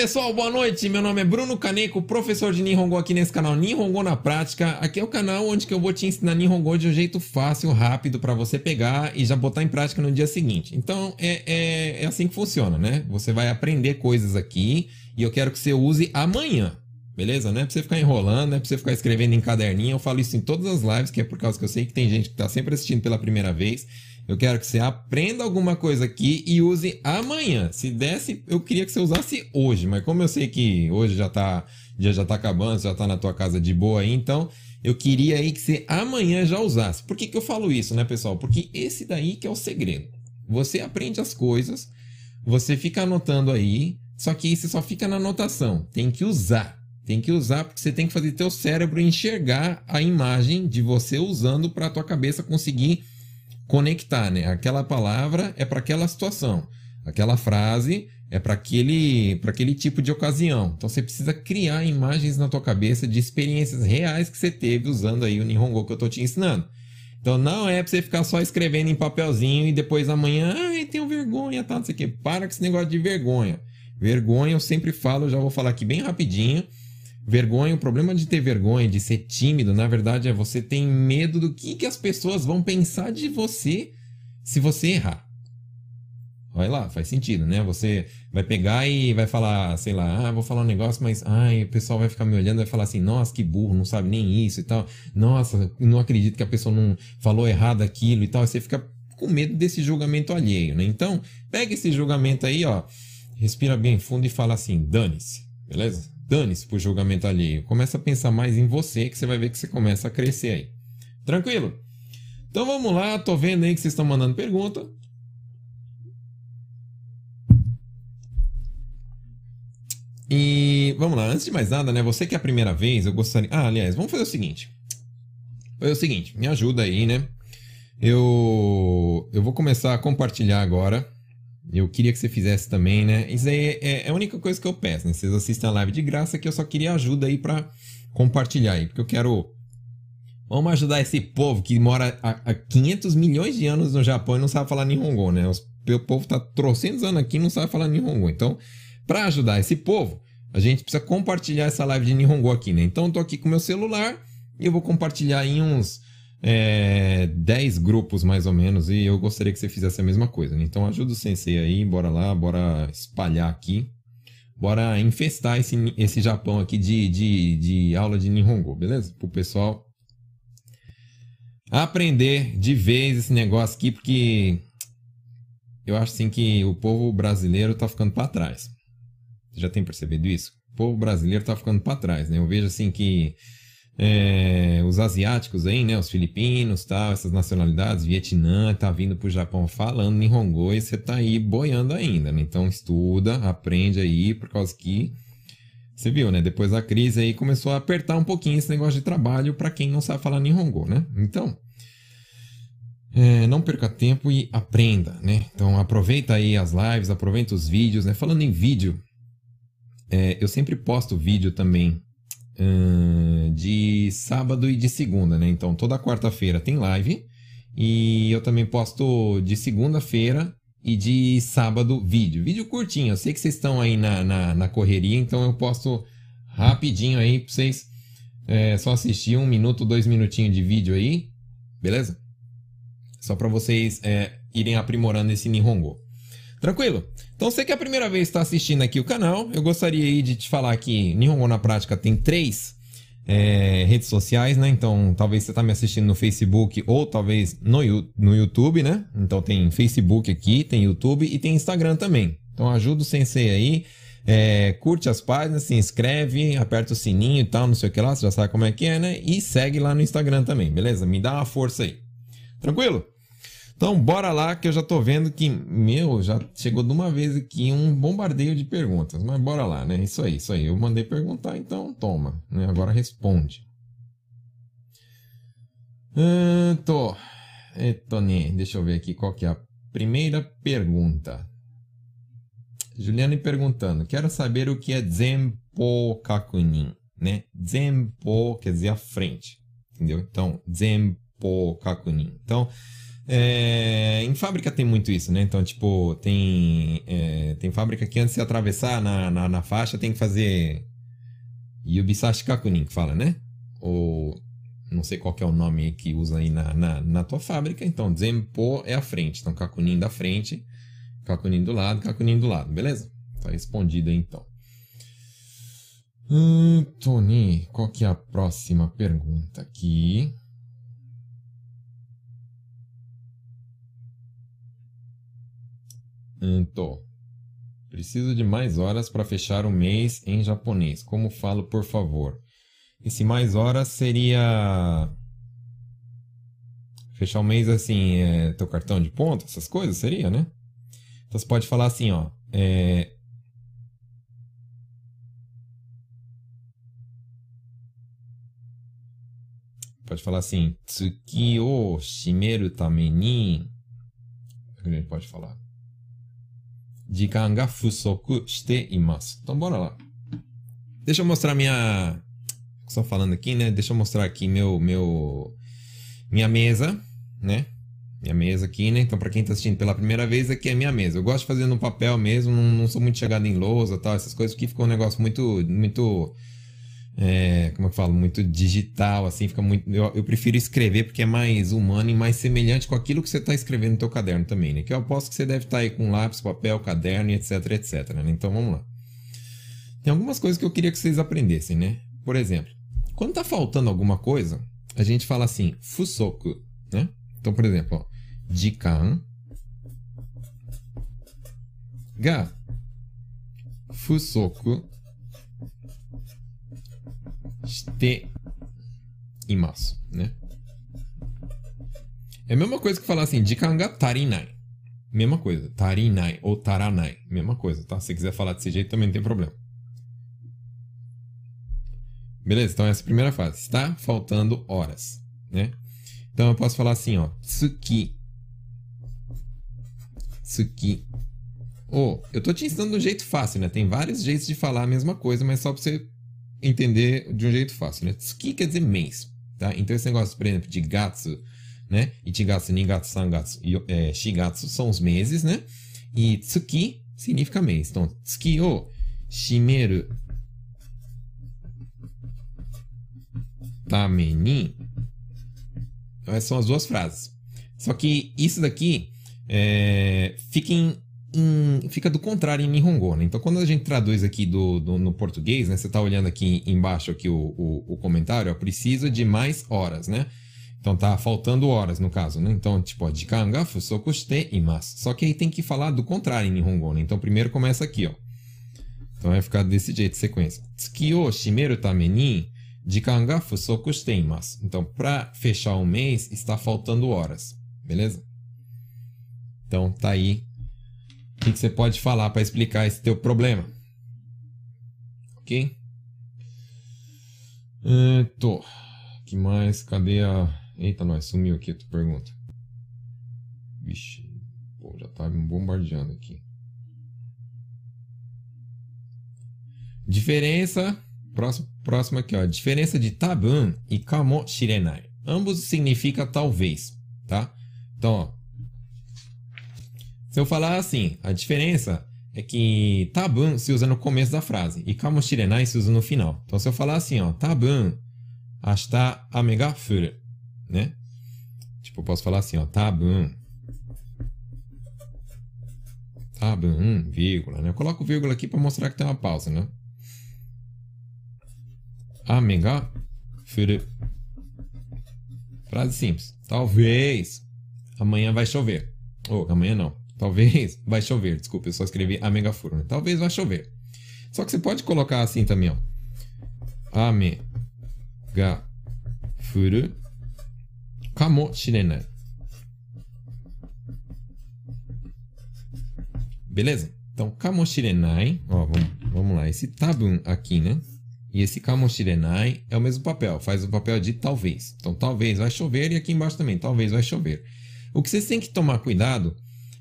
pessoal, boa noite. Meu nome é Bruno Caneco, professor de Nihongo aqui nesse canal Nihongo na Prática. Aqui é o canal onde que eu vou te ensinar Nihongo de um jeito fácil, rápido para você pegar e já botar em prática no dia seguinte. Então é, é, é assim que funciona, né? Você vai aprender coisas aqui e eu quero que você use amanhã. Beleza? Não é pra você ficar enrolando, não é pra você ficar escrevendo em caderninho. Eu falo isso em todas as lives, que é por causa que eu sei que tem gente que tá sempre assistindo pela primeira vez. Eu quero que você aprenda alguma coisa aqui e use amanhã. Se desse, eu queria que você usasse hoje, mas como eu sei que hoje já tá, dia já tá acabando, já tá na tua casa de boa aí, então eu queria aí que você amanhã já usasse. Por que, que eu falo isso, né, pessoal? Porque esse daí que é o segredo. Você aprende as coisas, você fica anotando aí, só que isso só fica na anotação. Tem que usar. Tem que usar porque você tem que fazer teu cérebro enxergar a imagem de você usando para tua cabeça conseguir conectar, né? Aquela palavra é para aquela situação, aquela frase é para aquele, aquele tipo de ocasião. Então você precisa criar imagens na tua cabeça de experiências reais que você teve usando aí o Nihongo que eu tô te ensinando. Então não é para você ficar só escrevendo em papelzinho e depois amanhã, ai, tenho vergonha, tá, não sei o quê. Para com esse negócio de vergonha. Vergonha, eu sempre falo, já vou falar aqui bem rapidinho. Vergonha, o problema de ter vergonha, de ser tímido, na verdade é você tem medo do que, que as pessoas vão pensar de você se você errar. Olha lá, faz sentido, né? Você vai pegar e vai falar, sei lá, ah, vou falar um negócio, mas ai, o pessoal vai ficar me olhando e vai falar assim, nossa, que burro, não sabe nem isso e tal. Nossa, não acredito que a pessoa não falou errado aquilo e tal. Você fica com medo desse julgamento alheio, né? Então, pega esse julgamento aí, ó, respira bem fundo e fala assim, dane-se, beleza? Dane-se pro julgamento alheio. Começa a pensar mais em você que você vai ver que você começa a crescer aí. Tranquilo? Então vamos lá, tô vendo aí que vocês estão mandando pergunta. E vamos lá, antes de mais nada, né? Você que é a primeira vez, eu gostaria. Ah, aliás, vamos fazer o seguinte. É o seguinte, me ajuda aí, né? Eu, eu vou começar a compartilhar agora eu queria que você fizesse também, né? Isso aí é, é, a única coisa que eu peço, né? Vocês assistem a live de graça que eu só queria ajuda aí para compartilhar aí, porque eu quero Vamos ajudar esse povo que mora há, 500 milhões de anos no Japão e não sabe falar Nihongo, né? o povo tá trocentos anos aqui e não sabe falar Nihongo. Então, para ajudar esse povo, a gente precisa compartilhar essa live de Nihongo aqui, né? Então, eu tô aqui com meu celular e eu vou compartilhar em uns é, 10 grupos mais ou menos e eu gostaria que você fizesse a mesma coisa. Né? Então ajuda o sensei aí, bora lá, bora espalhar aqui. Bora infestar esse, esse Japão aqui de, de, de aula de Nihongo, beleza? Pro pessoal aprender de vez esse negócio aqui, porque eu acho assim que o povo brasileiro tá ficando para trás. Você já tem percebido isso? O povo brasileiro tá ficando para trás, né? Eu vejo assim que é, os asiáticos aí, né? Os filipinos, tal, essas nacionalidades, Vietnã, tá vindo pro Japão falando Nihongo e você tá aí boiando ainda, né? Então estuda, aprende aí, por causa que você viu, né? Depois da crise aí começou a apertar um pouquinho esse negócio de trabalho para quem não sabe falar Nihongo, né? Então, é, não perca tempo e aprenda, né? Então aproveita aí as lives, aproveita os vídeos, né? Falando em vídeo, é, eu sempre posto vídeo também de sábado e de segunda, né? Então toda quarta-feira tem live e eu também posto de segunda-feira e de sábado vídeo. Vídeo curtinho, eu sei que vocês estão aí na, na, na correria, então eu posto rapidinho aí pra vocês é, só assistir um minuto, dois minutinhos de vídeo aí, beleza? Só para vocês é, irem aprimorando esse Nihongo. Tranquilo? Então, você que é a primeira vez está assistindo aqui o canal, eu gostaria aí de te falar que Nihongo na Prática tem três é, redes sociais, né? Então, talvez você está me assistindo no Facebook ou talvez no, no YouTube, né? Então, tem Facebook aqui, tem YouTube e tem Instagram também. Então, ajuda o Sensei aí. É, curte as páginas, se inscreve, aperta o sininho e tal, não sei o que lá, você já sabe como é que é, né? E segue lá no Instagram também, beleza? Me dá uma força aí. Tranquilo? Então, bora lá que eu já tô vendo que, meu, já chegou de uma vez aqui um bombardeio de perguntas. Mas bora lá, né? Isso aí, isso aí. Eu mandei perguntar, então toma. Né? Agora responde. Uh, tô. Etone, deixa eu ver aqui qual que é a primeira pergunta. Juliane perguntando, quero saber o que é Zenpo Kakunin, né? Zenpo quer dizer a frente, entendeu? Então, Zenpo Kakunin. Então, É, em fábrica tem muito isso, né? Então, tipo, tem, é, tem fábrica que antes de atravessar na, na, na, faixa tem que fazer Yubisashi Kakunin, que fala, né? Ou não sei qual é o nome que usa aí na, na, na tua fábrica. Então, Zenpo é a frente. Então, Kakunin da frente, Kakunin do lado, Kakunin do lado, beleza? Tá respondido aí, então. Hum, Tony, qual que é a próxima pergunta aqui? Então, preciso de mais horas para fechar o mês em japonês. Como falo, por favor? Esse mais horas seria fechar o mês assim, é, teu cartão de ponto, essas coisas, seria, né? Então você pode falar assim, ó. É... Pode falar assim, tsuki o shimeru tame ni. O que a gente pode falar? Jikan ga fusoku shite imasu. Então bora lá. Deixa eu mostrar minha só falando aqui, né? Deixa eu mostrar aqui meu, meu, minha mesa, né? Minha mesa aqui, né? Então, para quem tá assistindo pela primeira vez, aqui é minha mesa. Eu gosto de fazer no papel mesmo, não, não sou muito chegado em lousa tal, essas coisas, porque ficou um negócio muito, muito, é, como eu falo, muito digital, assim, fica muito... Eu, eu, prefiro escrever porque é mais humano e mais semelhante com aquilo que você tá escrevendo no teu caderno também, né? Que eu aposto que você deve estar tá aí com lápis, papel, caderno, etc, etc, né? Então, vamos lá. Tem algumas coisas que eu queria que vocês aprendessem, né? Por exemplo, quando tá faltando alguma coisa, a gente fala assim, fusoku, né? Então, por exemplo, ó, jikan ga fusoku shite imasu, né? É a mesma coisa que falar assim, jikan ga tarinai. Mesma coisa, tarinai ou taranai, mesma coisa, tá? Se quiser falar desse jeito também não tem problema. Beleza? Então essa é a primeira fase. Está faltando horas, né? Então eu posso falar assim, ó. Tsuki. Tsuki. Oh, eu tô te ensinando de um jeito fácil, né? Tem vários jeitos de falar a mesma coisa, mas só pra você entender de um jeito fácil, né? Tsuki quer dizer mês, tá? Então esse negócio, por exemplo, de gatsu, né? Ichigatsu, Nigatsu, Sangatsu é, Shigatsu são os meses, né? E Tsuki significa mês. Então, Tsuki o Shimeru tameni. Essas são as duas frases. Só que isso daqui é, fica, em, fica do contrário em Nihongo, né? Então, quando a gente traduz aqui do, do no português, né? Você está olhando aqui embaixo aqui o, o, o comentário, ó, precisa de mais horas, né? Então tá faltando horas no caso, né? Então, tipo, jikanga fusoku shite imasu. Só que aí tem que falar do contrário em Nihongo, né? Então, primeiro começa aqui, ó. Então vai ficar desse jeito, sequência. Tsuki o shimeru tame ni Jikan fusoku shiteimasu. Então, para fechar o mês, está faltando horas. Beleza? Então, tá aí. O que, você pode falar para explicar esse teu problema? Ok? Eto. que mais? Cadê a... Eita, nós sumiu aqui a tua pergunta. Vixe. Pô, já tá me bombardeando aqui. Diferença Próximo, próximo aqui, ó. Diferença de tabun e kamoshirenai. Ambos significa talvez, tá? Então, ó. Se eu falar assim, a diferença é que tabun se usa no começo da frase e kamoshirenai se usa no final. Então, se eu falar assim, ó, tabun hasta ame ga furu, né? Tipo, eu posso falar assim, ó, tabun tabun, vírgula, né? Eu coloco vírgula aqui para mostrar que tem uma pausa, né? Ame ga furu. Frase simples. Talvez amanhã vai chover. Ou oh, amanhã não. Talvez vai chover. Desculpa, eu só escrevi furu. Né? Talvez vai chover. Só que você pode colocar assim também, ó. Ame ga furu kamo shirenai. Beleza? Então, kamo shirenai, ó, vamos, vamos lá. Esse tabun aqui, né? E esse kamoshirenai é o mesmo papel, faz o papel de talvez. Então, talvez vai chover e aqui embaixo também, talvez vai chover. O que vocês têm que tomar cuidado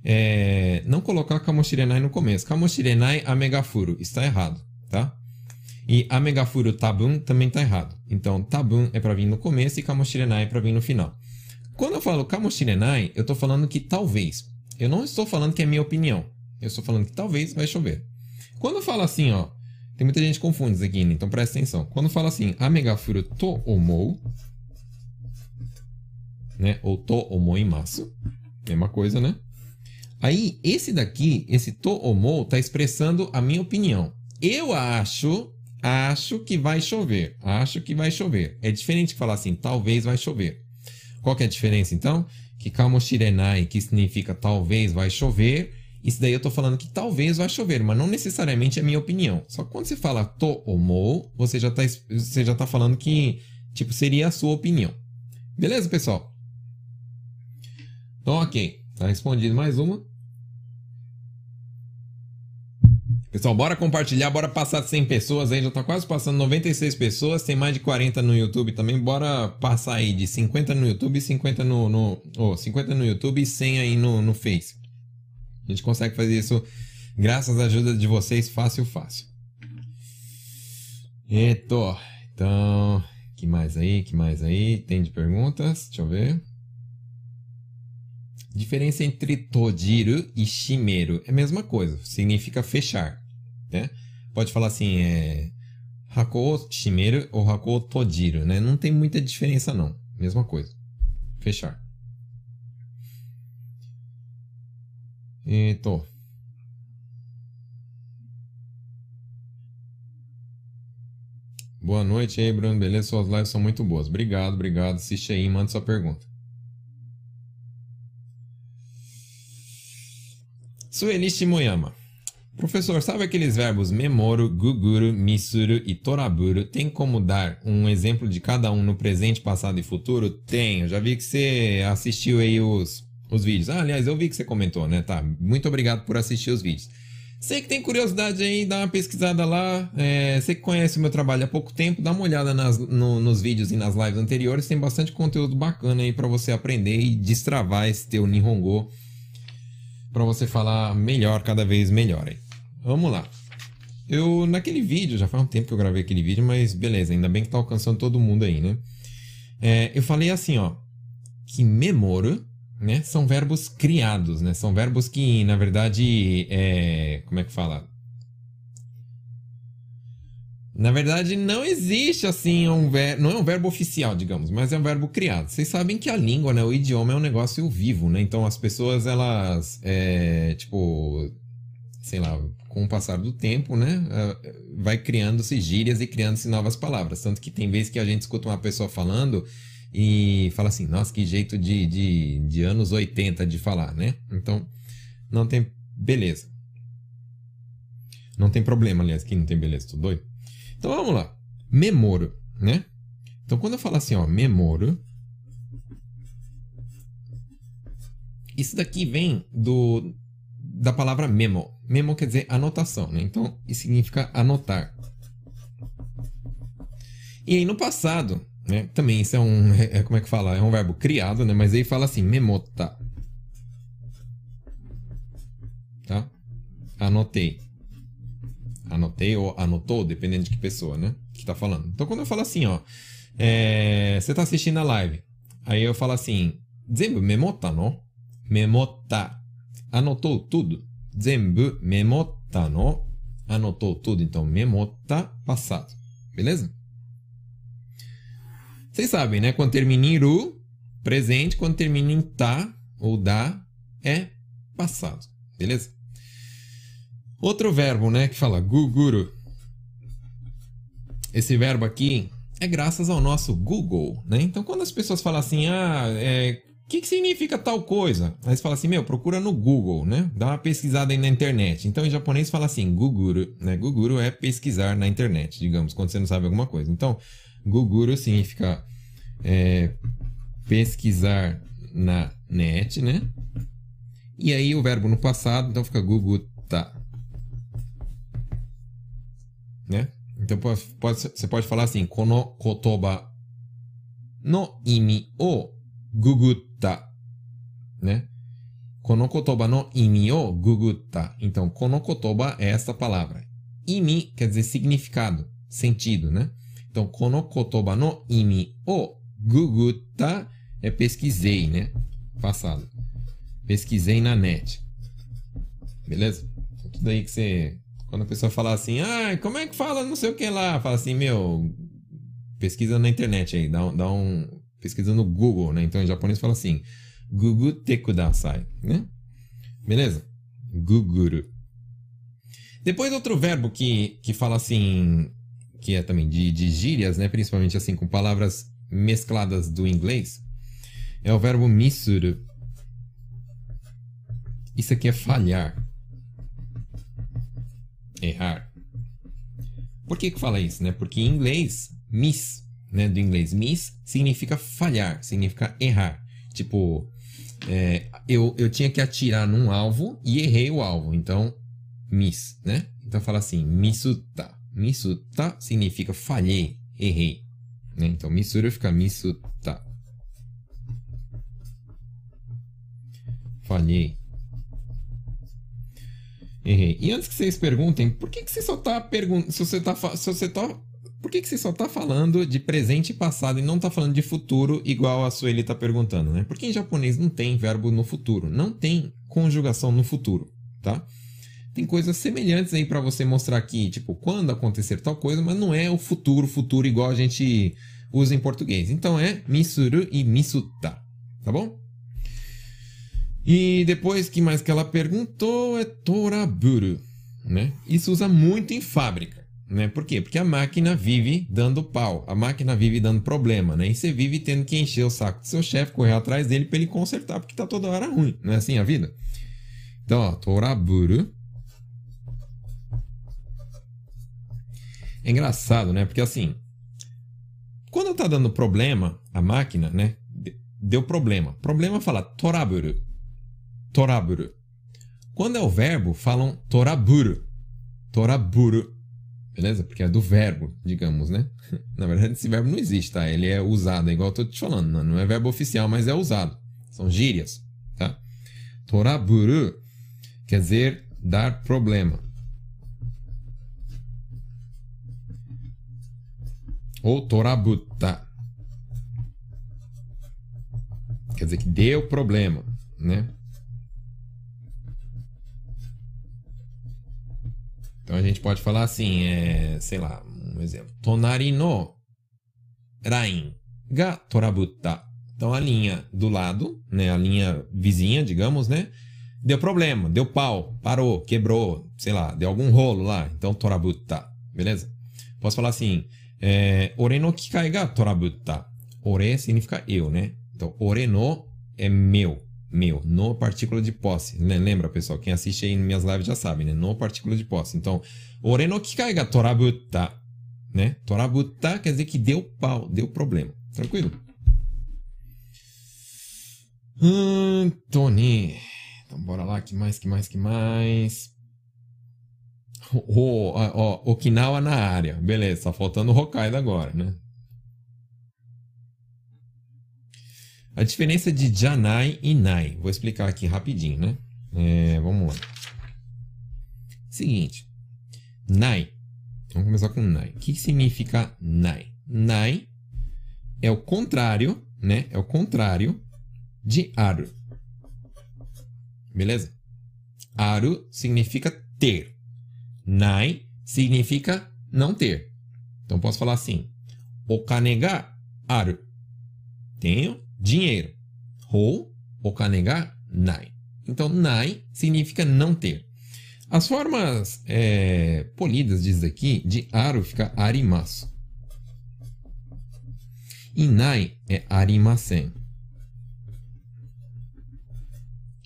é não colocar kamoshirenai no começo. Kamoshirenai amegafuru está errado, tá? E amegafuru tabun também está errado. Então, tabun é para vir no começo e kamoshirenai é para vir no final. Quando eu falo kamoshirenai, eu estou falando que talvez. Eu não estou falando que é minha opinião. Eu estou falando que talvez vai chover. Quando eu falo assim, ó, tem muita gente confunde aqui, então presta atenção. Quando fala assim, amegafuru to omou, né? Ou to omoimasu, mesma coisa, né? Aí, esse daqui, esse to omou, tá expressando a minha opinião. Eu acho, acho que vai chover. Acho que vai chover. É diferente de falar assim, talvez vai chover. Qual que é a diferença, então? Que kamoshirenai, que significa talvez vai chover, isso daí eu tô falando que talvez vai chover, mas não necessariamente é minha opinião. Só que quando você fala to ou mo, você já tá, você já tá falando que, tipo, seria a sua opinião. Beleza, pessoal? Então, ok. Tá respondido mais uma. Pessoal, bora compartilhar, bora passar de 100 pessoas aí, já tá quase passando 96 pessoas, tem mais de 40 no YouTube também, bora passar aí de 50 no YouTube, 50 no, no oh, 50 no YouTube e 100 aí no, no Face. A gente consegue fazer isso graças à ajuda de vocês, fácil, fácil. Eto, então, que mais aí, que mais aí? Tem de perguntas? Deixa eu ver. Diferença entre tojiru e shimeru é a mesma coisa, significa fechar, né? Pode falar assim, é hako shimeru ou hako tojiru, né? Não tem muita diferença não, mesma coisa, fechar. Eto. Boa noite aí, Bruno. Beleza? Suas lives são muito boas. Obrigado, obrigado. Assiste aí e manda sua pergunta. Sueli Shimoyama. Professor, sabe aqueles verbos memoro, guguru, misuru e toraburu? Tem como dar um exemplo de cada um no presente, passado e futuro? Tenho. Já vi que você assistiu aí os, os vídeos. Ah, aliás, eu vi que você comentou, né? Tá. Muito obrigado por assistir os vídeos. Você que tem curiosidade aí, dá uma pesquisada lá. É, você que conhece o meu trabalho há pouco tempo, dá uma olhada nas, no, nos vídeos e nas lives anteriores. Tem bastante conteúdo bacana aí para você aprender e destravar esse teu Nihongo para você falar melhor, cada vez melhor aí. Vamos lá. Eu, naquele vídeo, já faz um tempo que eu gravei aquele vídeo, mas beleza, ainda bem que tá alcançando todo mundo aí, né? É, eu falei assim, ó, que memoro, né, são verbos criados, né? São verbos que, na verdade, é, como é que fala? Na verdade, não existe assim um verbo, não é um verbo oficial, digamos, mas é um verbo criado. Vocês sabem que a língua, né, o idioma é um negócio vivo, né? Então as pessoas elas, é, tipo, sei lá, com o passar do tempo, né, vai criando-se gírias e criando-se novas palavras. Tanto que tem vezes que a gente escuta uma pessoa falando e fala assim, nossa, que jeito de, de, de anos 80 de falar, né? Então, não tem beleza. Não tem problema, aliás, que não tem beleza, tô doido. Então vamos lá. Memoro, né? Então quando eu falo assim, ó, memoro, isso daqui vem do da palavra memo. Memo quer dizer anotação, né? Então isso significa anotar. E aí no passado, né? Também isso é um, é, como é que fala? É um verbo criado, né? Mas aí fala assim, memota. Tá? Anotei anotei ou anotou, dependendo de que pessoa, né? Que tá falando. Então, quando eu falo assim, ó, é, você tá assistindo a live, aí eu falo assim, Zenbu memota no? Memota. Anotou tudo? Zenbu memota no? Anotou tudo, então memota, passado. Beleza? Vocês sabem, né? Quando termina em presente. Quando termina em ta ou da, é passado. Beleza? Outro verbo, né, que fala guguru. Esse verbo aqui é graças ao nosso Google, né? Então, quando as pessoas falam assim, ah, é, o que, que significa tal coisa? Aí você fala assim, meu, procura no Google, né? Dá uma pesquisada aí na internet. Então, em japonês fala assim, guguru, né? Guguru é pesquisar na internet, digamos, quando você não sabe alguma coisa. Então, guguru significa é, pesquisar na net, né? E aí o verbo no passado, então fica guguta né? Então pode, pode, você pode falar assim, kono kotoba no imi o gugutta, né? Kono kotoba no imi o gugutta. Então, kono kotoba é essa palavra. Imi quer dizer significado, sentido, né? Então, kono kotoba no imi o gugutta é pesquisei, né? Passado. Pesquisei na net. Beleza? Tudo aí que você. Quando a pessoa fala assim, ah, como é que fala não sei o que lá? Fala assim, meu, pesquisa na internet aí, dá, dá um. Pesquisa no Google, né? Então em japonês fala assim, Gugu te kudasai, né? Beleza? Guguru. Depois outro verbo que, que fala assim, que é também de, de gírias, né? Principalmente assim com palavras mescladas do inglês, é o verbo misuru. Isso aqui é falhar. Errar. Por que que fala isso, né? Porque em inglês, miss, né? Do inglês miss significa falhar, significa errar. Tipo, é, eu, eu tinha que atirar num alvo e errei o alvo. Então, miss, né? Então fala assim, misuta. Misuta significa falhei, errei. Né? Então, misuru fica misuta. Falhei. Errei. E antes que vocês perguntem, por que, que você só tá perguntando. Se você tá. Se você tá. Por que, que você só tá falando de presente e passado e não tá falando de futuro, igual a Sueli tá perguntando, né? Porque em japonês não tem verbo no futuro, não tem conjugação no futuro, tá? Tem coisas semelhantes aí para você mostrar aqui, tipo, quando acontecer tal coisa, mas não é o futuro, futuro igual a gente usa em português. Então é misuru e misuta, tá bom? E depois, que mais que ela perguntou é toraburu, né? Isso usa muito em fábrica, né? Por quê? Porque a máquina vive dando pau, a máquina vive dando problema, né? E você vive tendo que encher o saco do seu chefe, correr atrás dele para ele consertar, porque tá toda hora ruim, não é assim a vida? Então, ó, toraburu. É engraçado, né? Porque assim, quando tá dando problema, a máquina, né? Deu problema. Problema fala toraburu toraburu. Quando é o verbo, falam toraburu. Toraburu. Beleza? Porque é do verbo, digamos, né? Na verdade, esse verbo não existe, tá? Ele é usado, é igual eu tô te falando. Não é verbo oficial, mas é usado. São gírias, tá? Toraburu quer dizer dar problema. Ou torabuta. Quer dizer que deu problema, né? Então a gente pode falar assim, é, sei lá, um exemplo. Tonari no rain ga torabutta. Então a linha do lado, né, a linha vizinha, digamos, né, deu problema, deu pau, parou, quebrou, sei lá, deu algum rolo lá. Então torabutta, beleza? Posso falar assim, é, ore no kikai ga torabutta. Ore significa eu, né? Então ore no é meu meu, no partícula de posse. Lembra, pessoal? Quem assiste aí minhas lives já sabe, né? No partícula de posse. Então, ore no kikai ga torabutta. Né? Torabutta quer dizer que deu pau, deu problema. Tranquilo? Antoni. Então, bora lá. Que mais, que mais, que mais? Oh, oh, Okinawa na área. Beleza, só faltando o Hokkaido agora, né? A diferença de Janai e Nai. Vou explicar aqui rapidinho, né? É, vamos lá. Seguinte. Nai. Vamos começar com Nai. O que significa Nai? Nai é o contrário, né? É o contrário de Aru. Beleza? Aru significa ter. Nai significa não ter. Então posso falar assim: O kanega aru. Tenho dinheiro. Ou okanega nai. Então, nai significa não ter. As formas é, polidas disso aqui, de aru fica arimasu. E nai é arimasen.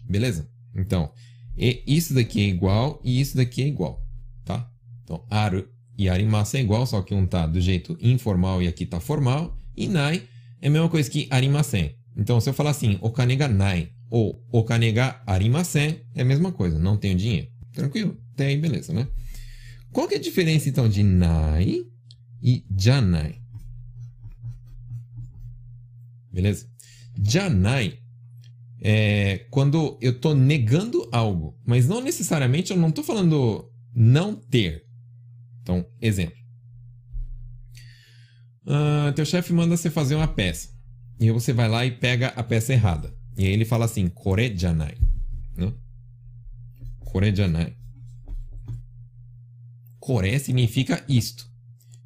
Beleza? Então, isso daqui é igual e isso daqui é igual, tá? Então, aru e arimasen é igual, só que um tá do jeito informal e aqui tá formal. E nai é a mesma coisa que arimasen. Então, se eu falar assim, okane ga nai ou okane ga arimasen, é a mesma coisa, não tenho dinheiro. Tranquilo? Até aí, beleza, né? Qual que é a diferença, então, de nai e janai? Beleza? Janai é quando eu estou negando algo, mas não necessariamente eu não estou falando não ter. Então, exemplo. Uh, teu chefe manda você fazer uma peça, E aí você vai lá e pega a peça errada. E aí ele fala assim, kore janai. Né? Kore janai. Kore significa isto.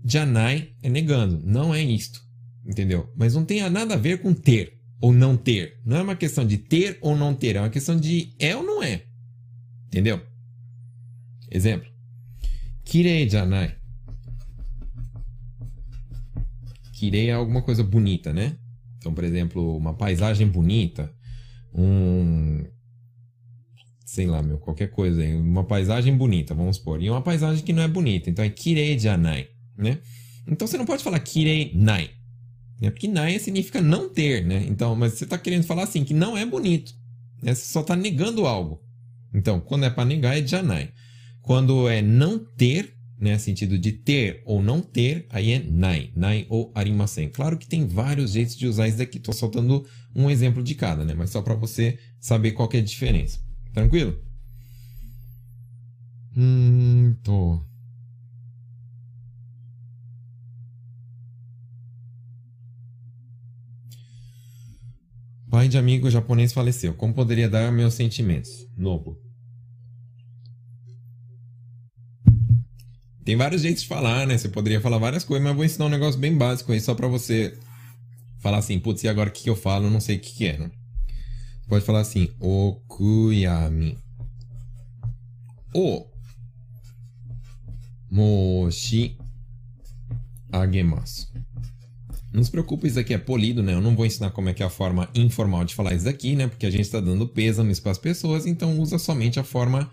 Janai é negando, não é isto. Entendeu? Mas não tem nada a ver com ter ou não ter. Não é uma questão de ter ou não ter, é uma questão de é ou não é. Entendeu? Exemplo. Kirei janai. Kirei é alguma coisa bonita, né? Então, por exemplo, uma paisagem bonita, um sei lá, meu, qualquer coisa, uma paisagem bonita, vamos supor, e uma paisagem que não é bonita, então é kirei janai, né? Então você não pode falar kirei nai, né? Porque nai significa não ter, né? Então, mas você está querendo falar assim que não é bonito, né? Você só está negando algo. Então, quando é para negar é janai. Quando é não ter, né, sentido de ter ou não ter, aí é nai, nai ou arimasen. Claro que tem vários jeitos de usar isso daqui. Estou soltando um exemplo de cada, né? Mas só para você saber qual é a diferença. Tranquilo? Hum, tô. Pai de amigo japonês faleceu. Como poderia dar meus sentimentos? Novo. Tem vários jeitos de falar, né? Você poderia falar várias coisas, mas eu vou ensinar um negócio bem básico aí, só pra você falar assim, putz, e agora o que, que eu falo? Não sei o que, que é, né? Você pode falar assim, okuyami. O moshi agemasu. Não se preocupe, isso aqui é polido, né? Eu não vou ensinar como é que é a forma informal de falar isso aqui, né? Porque a gente está dando pêsames para as pessoas, então usa somente a forma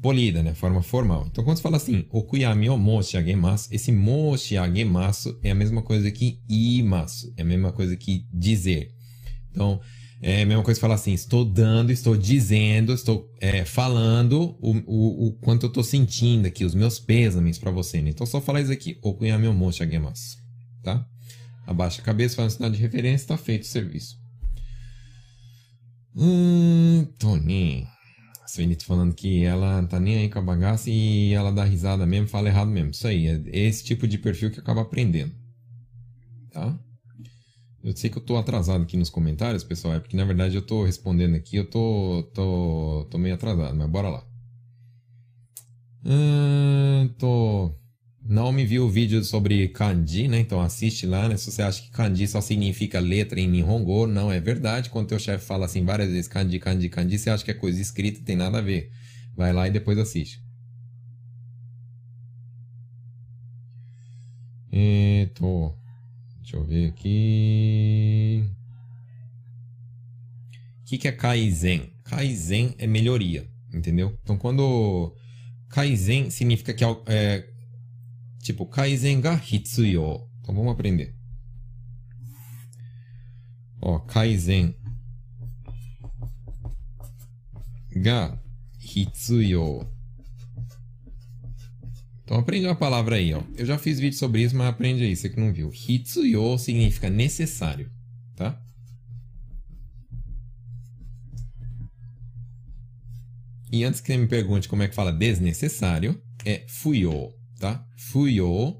polida, né? Forma formal. Então, quando você fala assim, okuyami o moshi agemasu, esse moshi agemasu é a mesma coisa que imasu, é a mesma coisa que dizer. Então, é a mesma coisa que falar assim, estou dando, estou dizendo, estou é, falando o, o, o, quanto eu estou sentindo aqui, os meus pêsames para você. Né? Então, só falar isso aqui, okuyami o moshi agemasu, tá? Abaixa a cabeça, faz um sinal de referência, está feito o serviço. Hum, Toninho. Svenit falando que ela tá nem aí com a bagaça e ela dá risada mesmo, fala errado mesmo. Isso aí, é esse tipo de perfil que acaba aprendendo. Tá? Eu sei que eu tô atrasado aqui nos comentários, pessoal, é porque na verdade eu tô respondendo aqui, eu tô, tô, tô meio atrasado, mas bora lá. Hum, tô não me viu o vídeo sobre kanji, né? Então assiste lá, né? Se você acha que kanji só significa letra em Nihongo, não é verdade. Quando teu chefe fala assim várias vezes kanji, kanji, kanji, você acha que é coisa escrita, tem nada a ver. Vai lá e depois assiste. Eto. Deixa eu ver aqui. O que, que é Kaizen? Kaizen é melhoria, entendeu? Então quando Kaizen significa que é, Tipo, Kaizen ga hitsuyo. Então vamos aprender. Ó, Kaizen ga hitsuyo. Então aprende uma palavra aí, ó. Eu já fiz vídeo sobre isso, mas aprende aí, você que não viu. Hitsuyo significa necessário, tá? E antes que você me pergunte como é que fala desnecessário, é fuyo tá? Fuyo,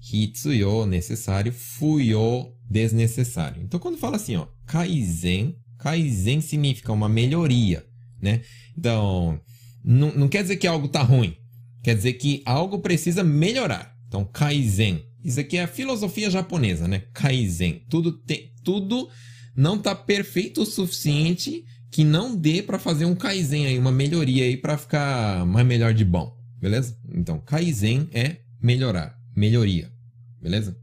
hitsuyo, necessário, fuyo, desnecessário. Então, quando fala assim, ó, kaizen, kaizen significa uma melhoria, né? Então, não, quer dizer que algo tá ruim, quer dizer que algo precisa melhorar. Então, kaizen. Isso aqui é a filosofia japonesa, né? Kaizen. Tudo, tem, tudo não tá perfeito o suficiente que não dê para fazer um kaizen aí, uma melhoria aí para ficar mais melhor de bom. Beleza? Então, Kaizen é melhorar, melhoria. Beleza?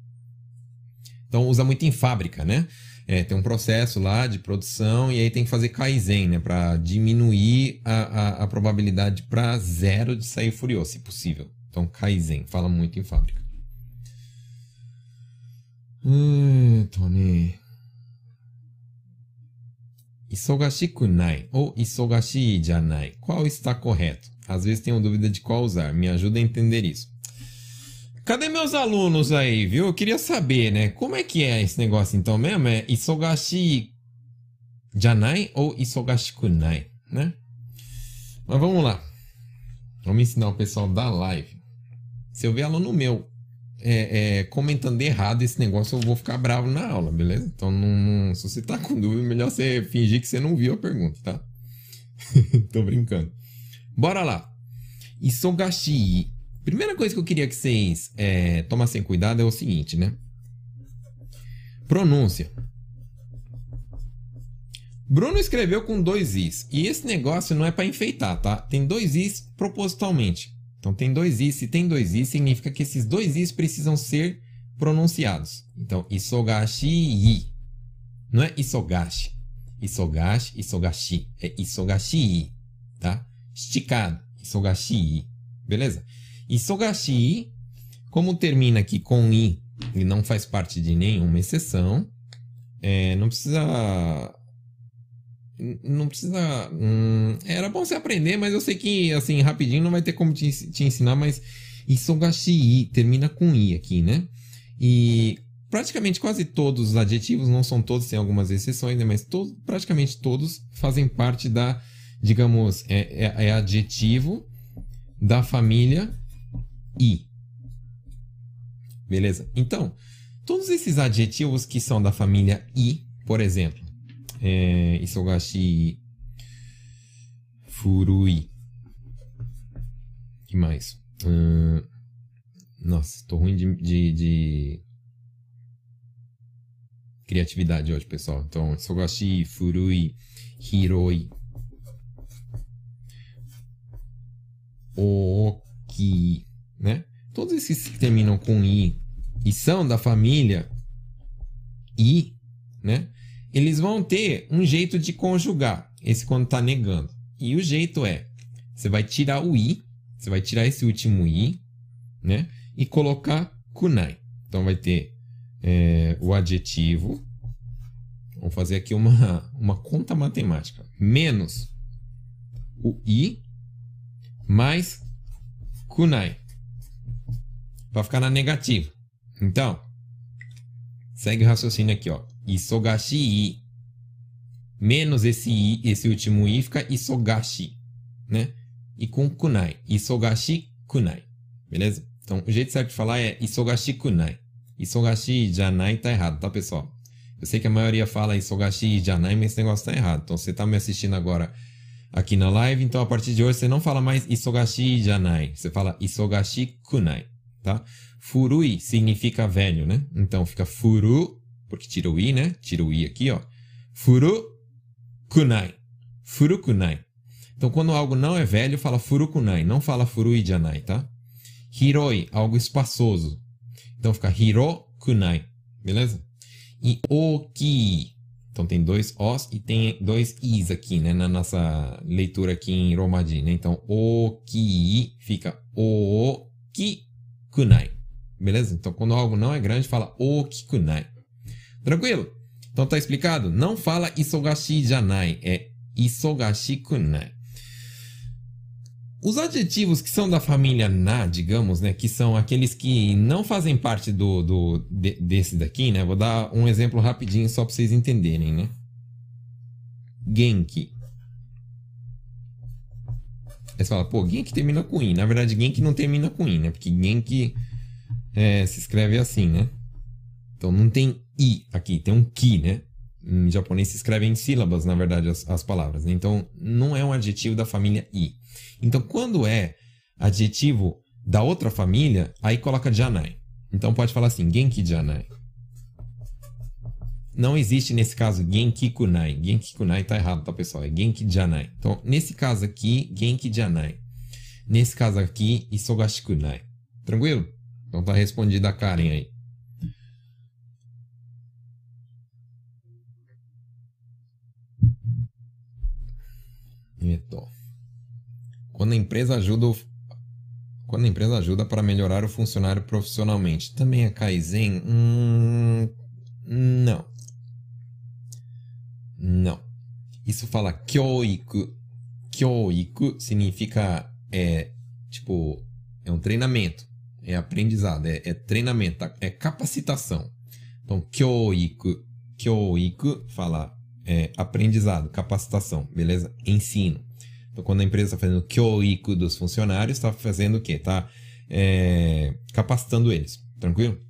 Então, usa muito em fábrica, né? É, tem um processo lá de produção e aí tem que fazer Kaizen, né? Para diminuir a, a, a probabilidade para zero de sair furioso, se possível. Então, Kaizen, fala muito em fábrica. Hum, Tony. Isogashiku nai ou isogashi janai. Qual está correto? Às vezes tenho dúvida de qual usar. Me ajuda a entender isso. Cadê meus alunos aí, viu? Eu queria saber, né? Como é que é esse negócio então mesmo? É isogashi janai ou isogashi kunai, né? Mas vamos lá. Vamos ensinar o pessoal da live. Se eu ver aluno meu é, é, comentando errado esse negócio, eu vou ficar bravo na aula, beleza? Então, não, se você tá com dúvida, melhor você fingir que você não viu a pergunta, tá? Tô brincando. Bora lá. Isogashi. Primeira coisa que eu queria que vocês é, tomassem cuidado é o seguinte, né? Pronúncia. Bruno escreveu com dois is. E esse negócio não é para enfeitar, tá? Tem dois is propositalmente. Então tem dois is. Se tem dois is, significa que esses dois is precisam ser pronunciados. Então, isogashi Não é isogashi. Isogashi, isogashi. É isogashi tá? Esticado. Isogashi Beleza? Isogashi, como termina aqui com i e não faz parte de nenhuma exceção, é, não precisa não precisa. Hum, era bom você aprender, mas eu sei que, assim, rapidinho não vai ter como te, te ensinar, mas Isogashi termina com I aqui, né? E praticamente quase todos os adjetivos, não são todos, tem algumas exceções, né? Mas to praticamente todos fazem parte da, digamos, é, é, é adjetivo da família I. Beleza? Então, todos esses adjetivos que são da família I, por exemplo, é, isogashi furui. que mais? Nossa, tô ruim de, de, de, criatividade hoje, pessoal. Então, isogashi furui hiroi. Oki, né? Todos esses que terminam com i e são da família i, né? eles vão ter um jeito de conjugar esse quando está negando. E o jeito é, você vai tirar o i, você vai tirar esse último i, né? E colocar kunai. Então vai ter é, o adjetivo. Vamos fazer aqui uma, uma conta matemática. Menos o i mais kunai. Para ficar na negativa. Então, segue o raciocínio aqui, ó. Isogashi. Menos esse i, esse último i fica isogashi, né? E com kunai. Isogashi kunai. Beleza? Então, o jeito certo de falar é isogashi kunai. Isogashi janai tá errado, tá, pessoal? Eu sei que a maioria fala isogashi janai, mas esse negócio tá errado. Então, você tá me assistindo agora aqui na live, então a partir de hoje você não fala mais isogashi janai, você fala isogashi kunai, tá? Furui significa velho, né? Então fica furu porque tira o i, né? Tira o i aqui, ó. Furu kunai. Furu kunai. Então, quando algo não é velho, fala furu kunai, não fala furu janai, tá? Hiroi, algo espaçoso. Então fica hiro kunai, beleza? E oki. Então tem dois os e tem dois is aqui, né? Na nossa leitura aqui em Romadi, né? Então oki fica oki kunai. Beleza? Então quando algo não é grande, fala oki kunai. Tranquilo? Então tá explicado? Não fala isogashi janai, é isogashi kunai. Os adjetivos que são da família na, digamos, né, que são aqueles que não fazem parte do, do de, desse daqui, né? Vou dar um exemplo rapidinho só para vocês entenderem, né? Genki. Aí você fala, pô, Genki termina com i. Na verdade, Genki não termina com i, né? Porque Genki é, se escreve assim, né? Então não tem i aqui, tem um ki, né? Em japonês se escreve em sílabas, na verdade, as, as palavras. Né? Então, não é um adjetivo da família i. Então, quando é adjetivo da outra família, aí coloca janai. Então, pode falar assim, genki janai. Não existe nesse caso genki kunai. Genki kunai tá errado, tá, pessoal? É genki janai. Então, nesse caso aqui, genki janai. Nesse caso aqui, isogashi kunai. Tranquilo? Então, tá respondida a Karen aí. Eto. Quando a empresa ajuda o... quando a empresa ajuda para melhorar o funcionário profissionalmente, também é Kaizen? Hum, não. Não. Isso fala kyoiku. Kyoiku significa é tipo é um treinamento, é aprendizado, é, é treinamento, é capacitação. Então kyoiku, kyoiku fala é, aprendizado, capacitação, beleza? Ensino. Então, quando a empresa está fazendo kyoiku dos funcionários, está fazendo o quê? Está é, capacitando eles. Tranquilo?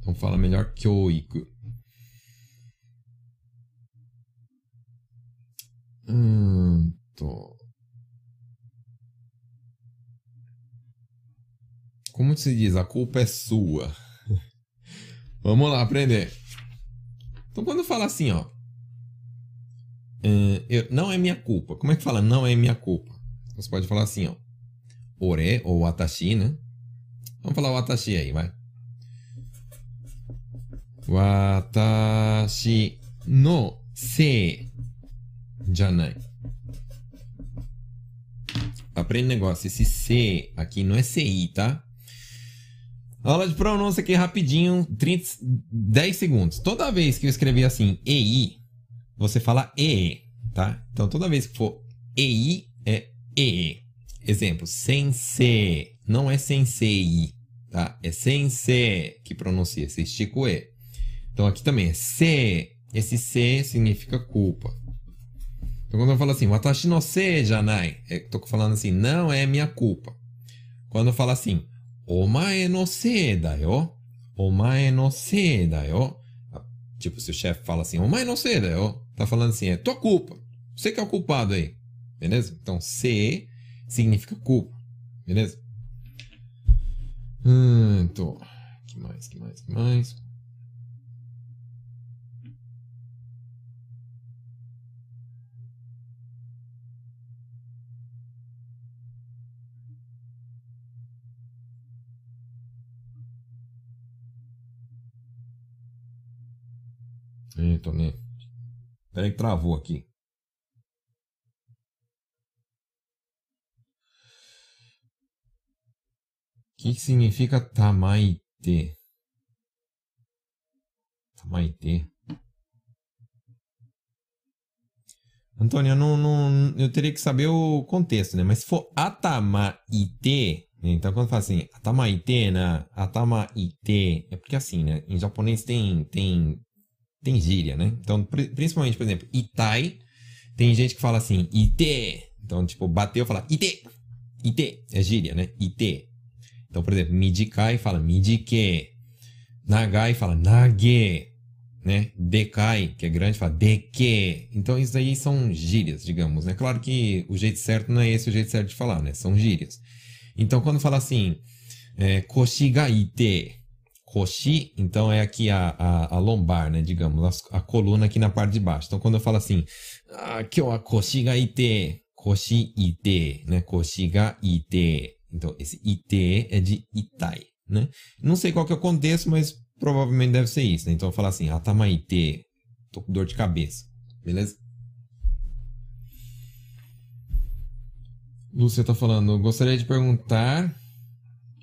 Então fala melhor kyoiku. Hum, tô. Como se diz? A culpa é sua. Vamos lá aprender. Então quando fala assim, ó. Hum, eu- não é minha culpa. Como é que fala não é minha culpa? Você pode falar assim, ó. Ore ou watashi, né? Vamos falar watashi aí, vai. Watashi no sei janai. Aprende negócio. Esse C aqui não é CI, tá? Aula de pronúncia aqui rapidinho, 30, 10 segundos. Toda vez que eu escrever assim, EI, você fala EE, tá? Então toda vez que for EI, é EE. Exemplo, sensei. Não é sensei, tá? É sensei que pronuncia. Você estica o E. Então aqui também é se. Esse se significa culpa. Então quando eu falo assim, watashi no se janai, é, tô falando assim, não é minha culpa. Quando eu falo assim, omae no se da yo, omae no se da yo, tipo se o chefe fala assim, omae no se da yo, tá falando assim, é tua culpa. Você que é o culpado aí. Beleza? Então se significa culpa. Beleza? Hum, então, que mais, que mais, que mais? Eita, né? Peraí que travou aqui. O que, que significa tamaite? Tamaite. Antônio, eu, não, não, eu teria que saber o contexto, né? Mas se for atamaite, né? então quando fala assim, atamaite, né? Atamaite, é porque assim, né? Em japonês tem, tem, tem gíria, né? Então, pri- principalmente, por exemplo, itai, tem gente que fala assim, ite. Então, tipo, bateu, fala ite. Ite, é gíria, né? Ite. Então, por exemplo, midikai fala midike. Nagai fala nage. Né? Dekai, que é grande, fala deke. Então, isso aí são gírias, digamos, né? Claro que o jeito certo não é esse o jeito certo de falar, né? São gírias. Então, quando fala assim, é, koshi ite. Koshi, então é aqui a, a, a lombar, né? Digamos, a, a coluna aqui na parte de baixo. Então, quando eu falo assim, ah, ó, koshi ga ite. Koshi ite, né? Koshi ga ite. Então, esse ite é de itai, né? Não sei qual que é o contexto, mas provavelmente deve ser isso, né? Então, eu falo assim, atamaite. Tô com dor de cabeça. Beleza? Lúcia tá falando, gostaria de perguntar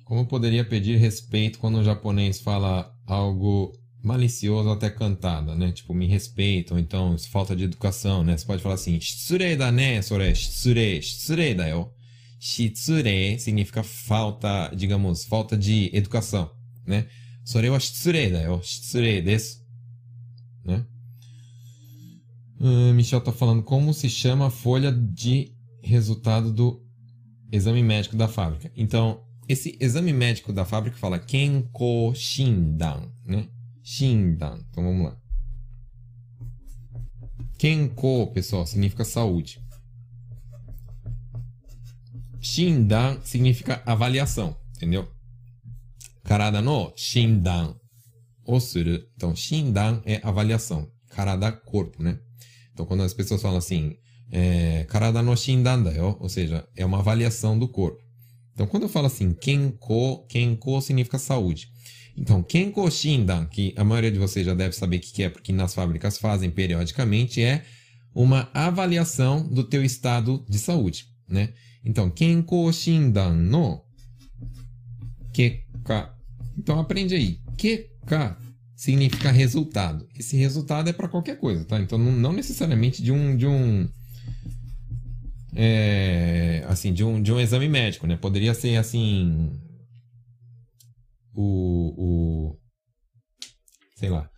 como poderia pedir respeito quando um japonês fala algo malicioso até cantada, né? Tipo, me respeita, ou então falta de educação, né? Você pode falar assim, shitsurei da né, sore, shitsurei, shitsurei da yo. Shitsurei significa falta, digamos, falta de educação, né? Sore wa shitsurei da yo, shitsurei desu, né? Hum, Michel tá falando como se chama a folha de resultado do exame médico da fábrica. Então, esse exame médico da fábrica fala Kenko Shindan, né? Shindan. Então vamos lá. Kenko, pessoal, significa saúde. Shindan significa avaliação, entendeu? Karada no Shindan. O suru. Então, Shindan é avaliação. Karada, corpo, né? Então, quando as pessoas falam assim, é, Karada no Shindan ou seja, é uma avaliação do corpo. Então, quando eu falo assim, Kenko, Kenko significa saúde. Então, Kenko Shindan, que a maioria de vocês já deve saber o que é, porque nas fábricas fazem periodicamente, é uma avaliação do teu estado de saúde, né? Então, Kenko Shindan no Keka. Então, aprende aí. Keka significa resultado. Esse resultado é para qualquer coisa, tá? Então, não, não necessariamente de um... De um é, assim, de um, de um exame médico, né? Poderia ser, assim, o, o sei lá,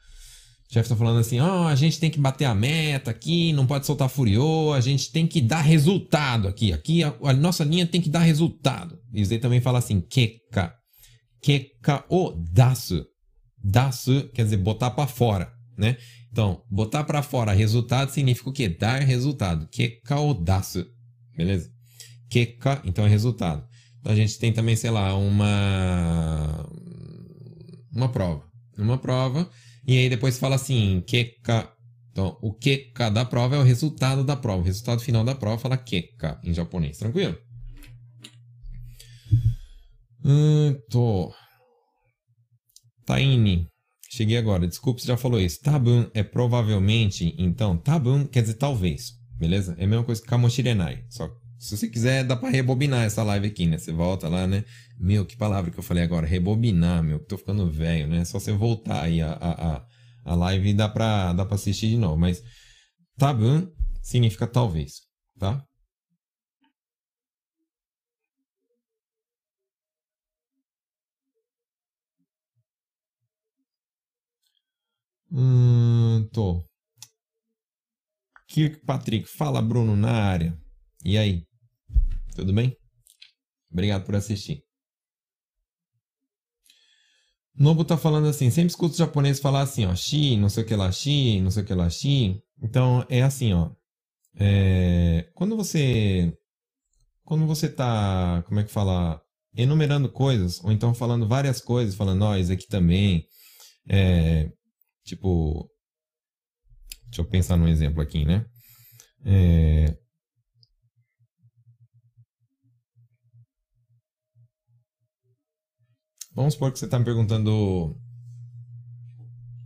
o chefe tá falando assim, ó, a gente tem que bater a meta aqui, não pode soltar furiô, a gente tem que dar resultado aqui, aqui a, a nossa linha tem que dar resultado. E aí também fala assim, queca, Keka o dasu. Dasu quer dizer botar para fora, né? Então, botar para fora resultado significa o quê? Dar resultado. Keka o dasu. Beleza? Keka, então é resultado. Então a gente tem também, sei lá, uma uma prova. Uma prova e aí depois fala assim, keka. Então, o keka da prova é o resultado da prova. O resultado final da prova fala keka em japonês. Tranquilo? Hum, tô. Taini. Cheguei agora. Desculpe se já falou isso. Tabun é provavelmente. Então, tabun quer dizer talvez. Beleza? É a mesma coisa que kamoshirenai. Só se você quiser, dá pra rebobinar essa live aqui, né? Você volta lá, né? Meu, que palavra que eu falei agora? Rebobinar, meu. Tô ficando velho, né? Só você voltar aí a, a, a, a live e dá pra, dá pra assistir de novo. Mas tabun significa talvez, tá? Hum, tô. Kirkpatrick, fala Bruno na área. E aí? Tudo bem? Obrigado por assistir. Nobu tá falando assim, sempre escuto os japoneses falar assim, ó, shi, não sei o que lá, shi, não sei o que lá, shi. Então, é assim, ó. É, quando você quando você tá, como é que fala, enumerando coisas, ou então falando várias coisas, falando, ó, isso aqui também, é, tipo, deixa eu pensar num exemplo aqui, né? É, Vamos supor que você está me perguntando.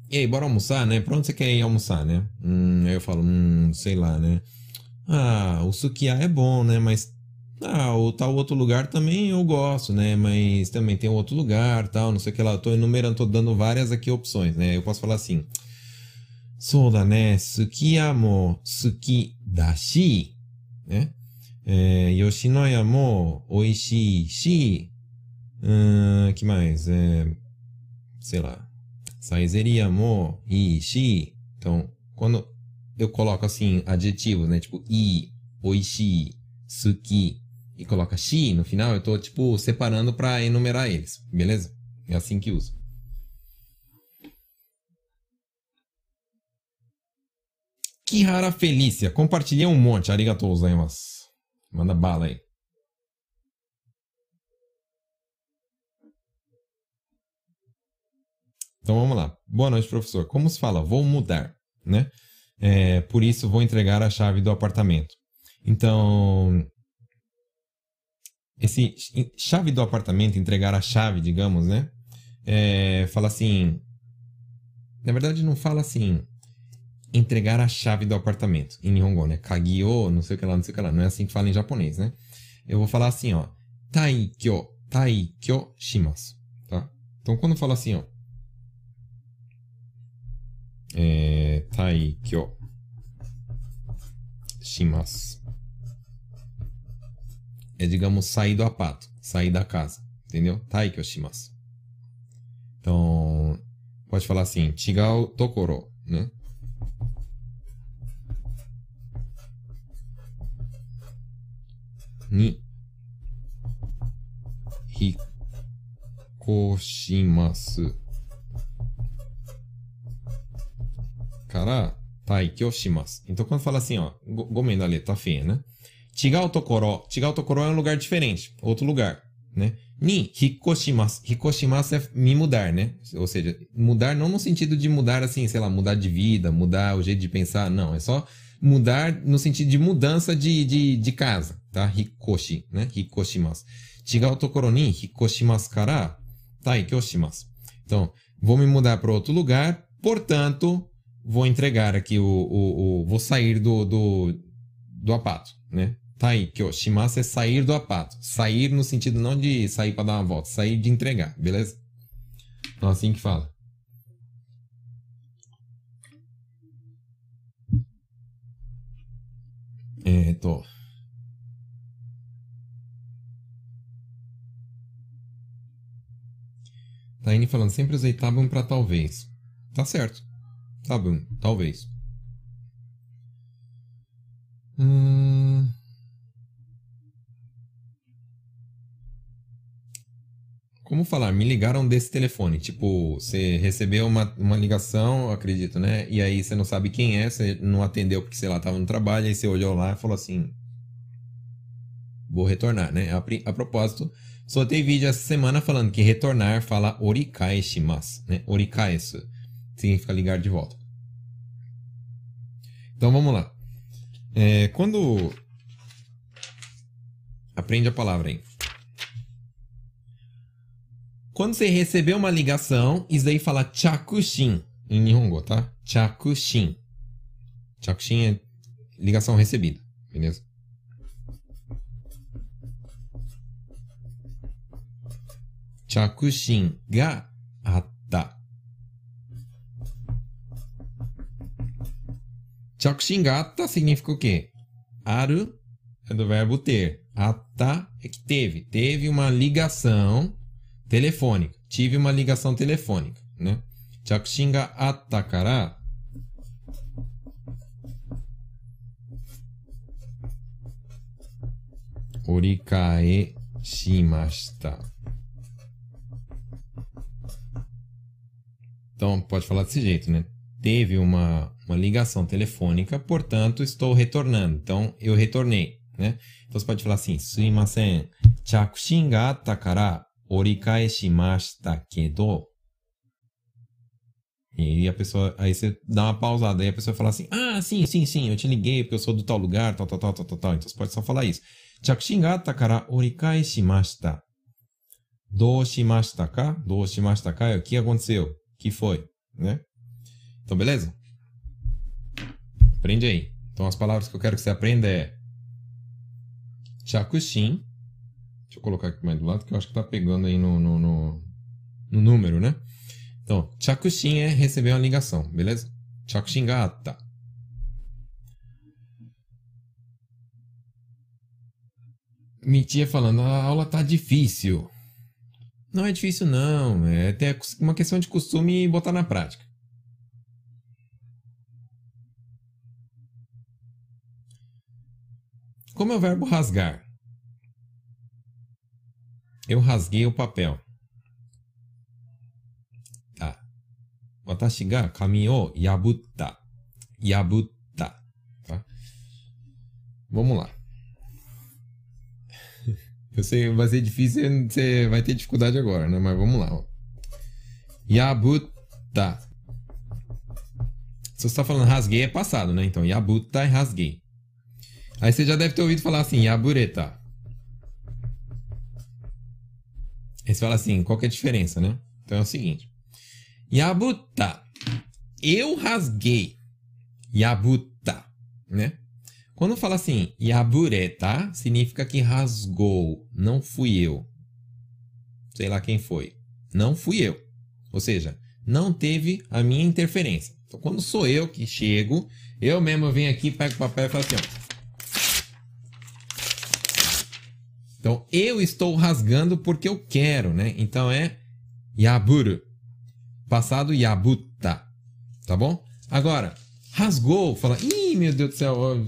E aí, bora almoçar, né? Pra onde você quer ir almoçar, né? Hum, aí eu falo, hum, sei lá, né? Ah, o sukiá é bom, né? Mas. Ah, o tal outro lugar também eu gosto, né? Mas também tem outro lugar, tal, não sei o que lá. Eu tô enumerando, tô dando várias aqui opções, né? Eu posso falar assim. Soda, né? Sukiya mo suki dashi, né? É, Yoshinoya mo oishii shi Hum, que mais? É, sei lá. Saizeria mo, i, shi. Então, quando eu coloco assim adjetivos, né? Tipo i, oishi, suki e coloca shi no final, eu tô tipo separando para enumerar eles, beleza? É assim que uso. Kihara Felícia, compartilhei um monte, arigatou gozaimasu. Manda bala aí. Então vamos lá. Boa noite, professor. Como se fala? Vou mudar, né? É, por isso vou entregar a chave do apartamento. Então, esse chave do apartamento, entregar a chave, digamos, né? É, fala assim. Na verdade, não fala assim. Entregar a chave do apartamento. Em Nihongo, né? Kagio, não sei o que lá, não sei o que lá. Não é assim que fala em japonês, né? Eu vou falar assim, ó. Taikyo, taikyo shimasu. Tá? Então, quando eu falo assim, ó é, taikyo shimasu. É, digamos, sair do apato, sair da casa, entendeu? Taikyo shimasu. Então, pode falar assim, chigau tokoro, né? Ni hikoshimasu. Kara taikyo shimasu. Então, quando fala assim, ó, gomen da letra tá feia, né? Chigao tokoro. Tokoro é um lugar diferente, outro lugar, né? Ni hikoshimasu. Hikoshimasu é me mudar, né? Ou seja, mudar não no sentido de mudar assim, sei lá, mudar de vida, mudar o jeito de pensar, não. É só mudar no sentido de mudança de, de, de casa, tá? Hikoshi, né? Hikoshimasu. Chigao tokoro ni hikoshimasu kara taikyo shimasu. Então, vou me mudar para outro lugar, portanto, vou entregar aqui o, o, o vou sair do, do, do apato, né? Tá aí, que o shimasu é sair do apato. Sair no sentido não de sair para dar uma volta, sair de entregar, beleza? Então assim que fala. É, tô. Taine falando, sempre usei tabum para talvez. Tá certo. Bom, talvez. Hum... Como falar? Me ligaram desse telefone. Tipo, você recebeu uma, uma ligação, acredito, né? E aí você não sabe quem é, você não atendeu porque, sei lá, tava no trabalho, aí você olhou lá e falou assim: Vou retornar, né? A, a propósito, soltei vídeo essa semana falando que retornar fala orikaeshimasu, né? Orikaesu. Significa ligar de volta. Então vamos lá. É, quando. Aprende a palavra aí. Quando você receber uma ligação, isso daí fala chakushin em Nihongo, tá? Chakushin. Chakushin é ligação recebida, beleza? Chakushin ga atta. Chakushin ga atta significa o quê? A r é do verbo ter. Atta é que teve. Teve uma ligação telefônica. Tive uma ligação telefônica, né? Chakushin ga atta kara orikae shimashita. Então, pode falar desse jeito, né? Teve uma, uma ligação telefônica, portanto, estou retornando. Então, eu retornei, né? Então, você pode falar assim, sumimasen, chakushin ga atta kara orikaeshimashita kedo. E a pessoa, aí você dá uma pausada, aí a pessoa fala assim, ah, sim, sim, sim, eu te liguei porque eu sou do tal lugar, tal, tal, tal, tal, tal, tal. Então, você pode só falar isso. Chakushin ga atta kara orikaeshimashita. Do shimashita ka? Do shimashita ka? É o que aconteceu? Que foi? Né? Então, beleza? Aprende aí. Então, as palavras que eu quero que você aprenda é 着信 Deixa eu colocar aqui mais do lado, que eu acho que tá pegando aí no, no, no, no número, né? Então, chakushin é receber uma ligação, beleza? Chakushin ga atta. Mitia falando, a aula tá difícil. Não é difícil não, é até uma questão de costume e botar na prática. Como é o verbo rasgar? Eu rasguei o papel. Tá. Watashi ga kami yabutta. Yabutta. Tá? Vamos lá. Eu sei, vai ser difícil, você vai ter dificuldade agora, né? Mas vamos lá. Ó. Yabutta. Se você está falando rasguei, é passado, né? Então, yabutta é rasguei. Aí você já deve ter ouvido falar assim, yabureta. Aí você fala assim, qual que é a diferença, né? Então é o seguinte. Yabuta. Eu rasguei. Yabuta, né? Quando fala assim, yabureta, significa que rasgou. Não fui eu. Sei lá quem foi. Não fui eu. Ou seja, não teve a minha interferência. Então, quando sou eu que chego, eu mesmo venho aqui, pego o papel e falo assim, ó. Então, eu estou rasgando porque eu quero, né? Então é yaburu. Passado yabutta. Tá bom? Agora, rasgou, fala, ih, meu Deus do céu,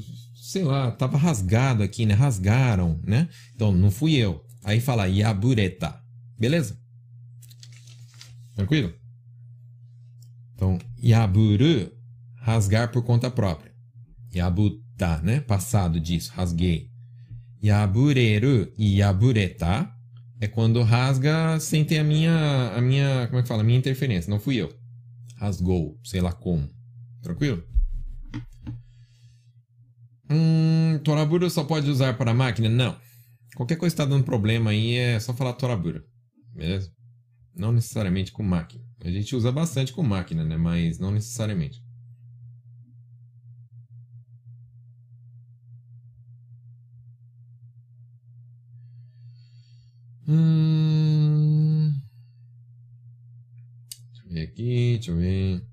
sei lá, tava rasgado aqui, né? Rasgaram, né? Então, não fui eu. Aí fala yabureta. Beleza? Tranquilo? Então, yaburu, rasgar por conta própria. Yabutta, né? Passado disso, rasguei. Yabureru e yabureta é quando rasga sem ter a minha, a minha, como é que fala? A minha interferência. Não fui eu. Rasgou, sei lá como. Tranquilo? Hum, Torabura só pode usar para máquina? Não. Qualquer coisa que está dando problema aí é só falar Torabura. Beleza? Não necessariamente com máquina. A gente usa bastante com máquina, né? Mas não necessariamente. Hum... Deixa eu ver aqui, deixa eu ver.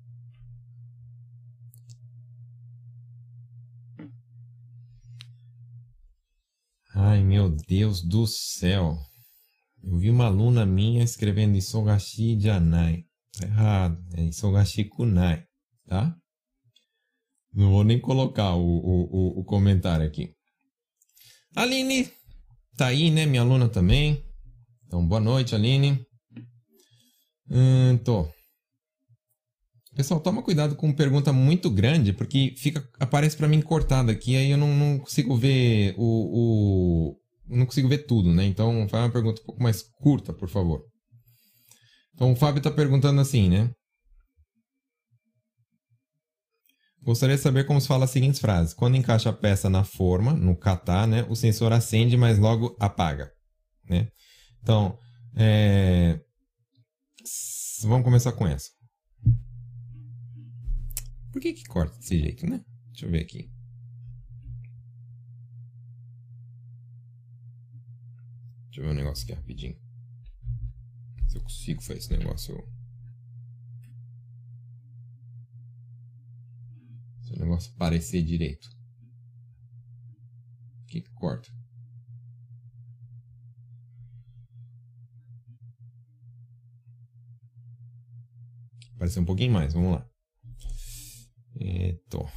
Ai, meu Deus do céu. Eu vi uma aluna minha escrevendo Isogashi Janai. Tá errado. É Isogashi Kunai. Tá? Não vou nem colocar o, o, o, o comentário aqui. Aline, tá aí, né? Minha aluna também. Então, boa noite, Aline. Hum, tô. Pessoal, toma cuidado com pergunta muito grande, porque fica aparece para mim cortada aqui, aí eu não, não consigo ver o, o, não consigo ver tudo, né? Então, faz uma pergunta um pouco mais curta, por favor. Então, o Fábio está perguntando assim, né? Gostaria de saber como se fala as seguintes frases. Quando encaixa a peça na forma, no kata, né? O sensor acende, mas logo apaga, né? Então, é... vamos começar com essa. Por que que corta desse jeito, né? Deixa eu ver aqui. Deixa eu ver um negócio aqui rapidinho. Se eu consigo fazer esse negócio. Se o negócio parecer direito. O que que corta? Apareceu um pouquinho mais, vamos lá. えー、っと。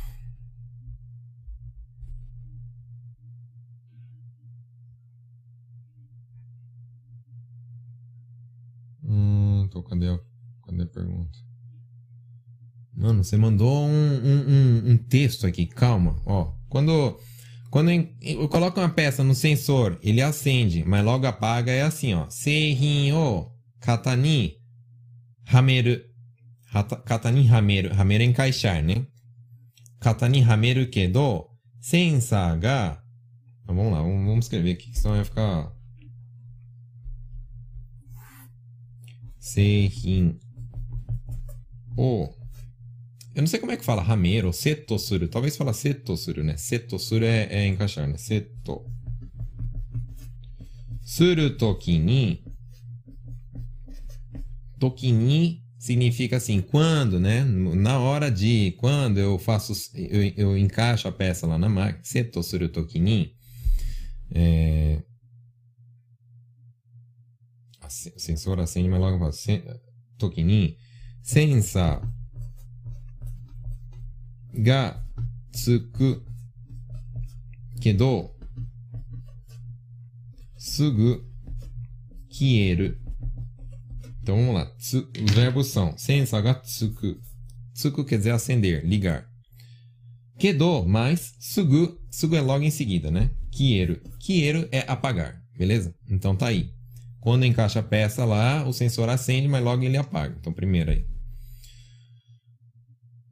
Hum, tô, cadê a, cadê a pergunta? Mano, você mandou um, um, um, um texto aqui, calma. Ó, quando, quando eu coloco uma peça no sensor, ele acende, mas logo apaga, é assim, ó. Seihin o katani hameru. Katani hameru. Hameru é encaixar, né? 型にはめるけど、センサーが、もうな、もう、もうつけるべき、そのやつか。製品を、えのせこめくファはめろ、セットする。たべすファラセットするね。セットする、えんかしらね。セット。するときに、ときに、significa assim, quando, né? Na hora de, quando eu faço, eu, eu encaixo a peça lá na máquina, seto suru tokini, é, o sensor acende, mas logo fala, sen, tokini, sensa ga tsuku kedo, sugu kieru então vamos lá. Tsu, os verbos são sensa ga tsuku. Tsuku quer dizer acender, ligar. Kedo mais sugu. Sugu é logo em seguida, né? Kieru. Kieru é apagar, beleza? Então tá aí. Quando encaixa a peça lá, o sensor acende, mas logo ele apaga. Então primeiro aí.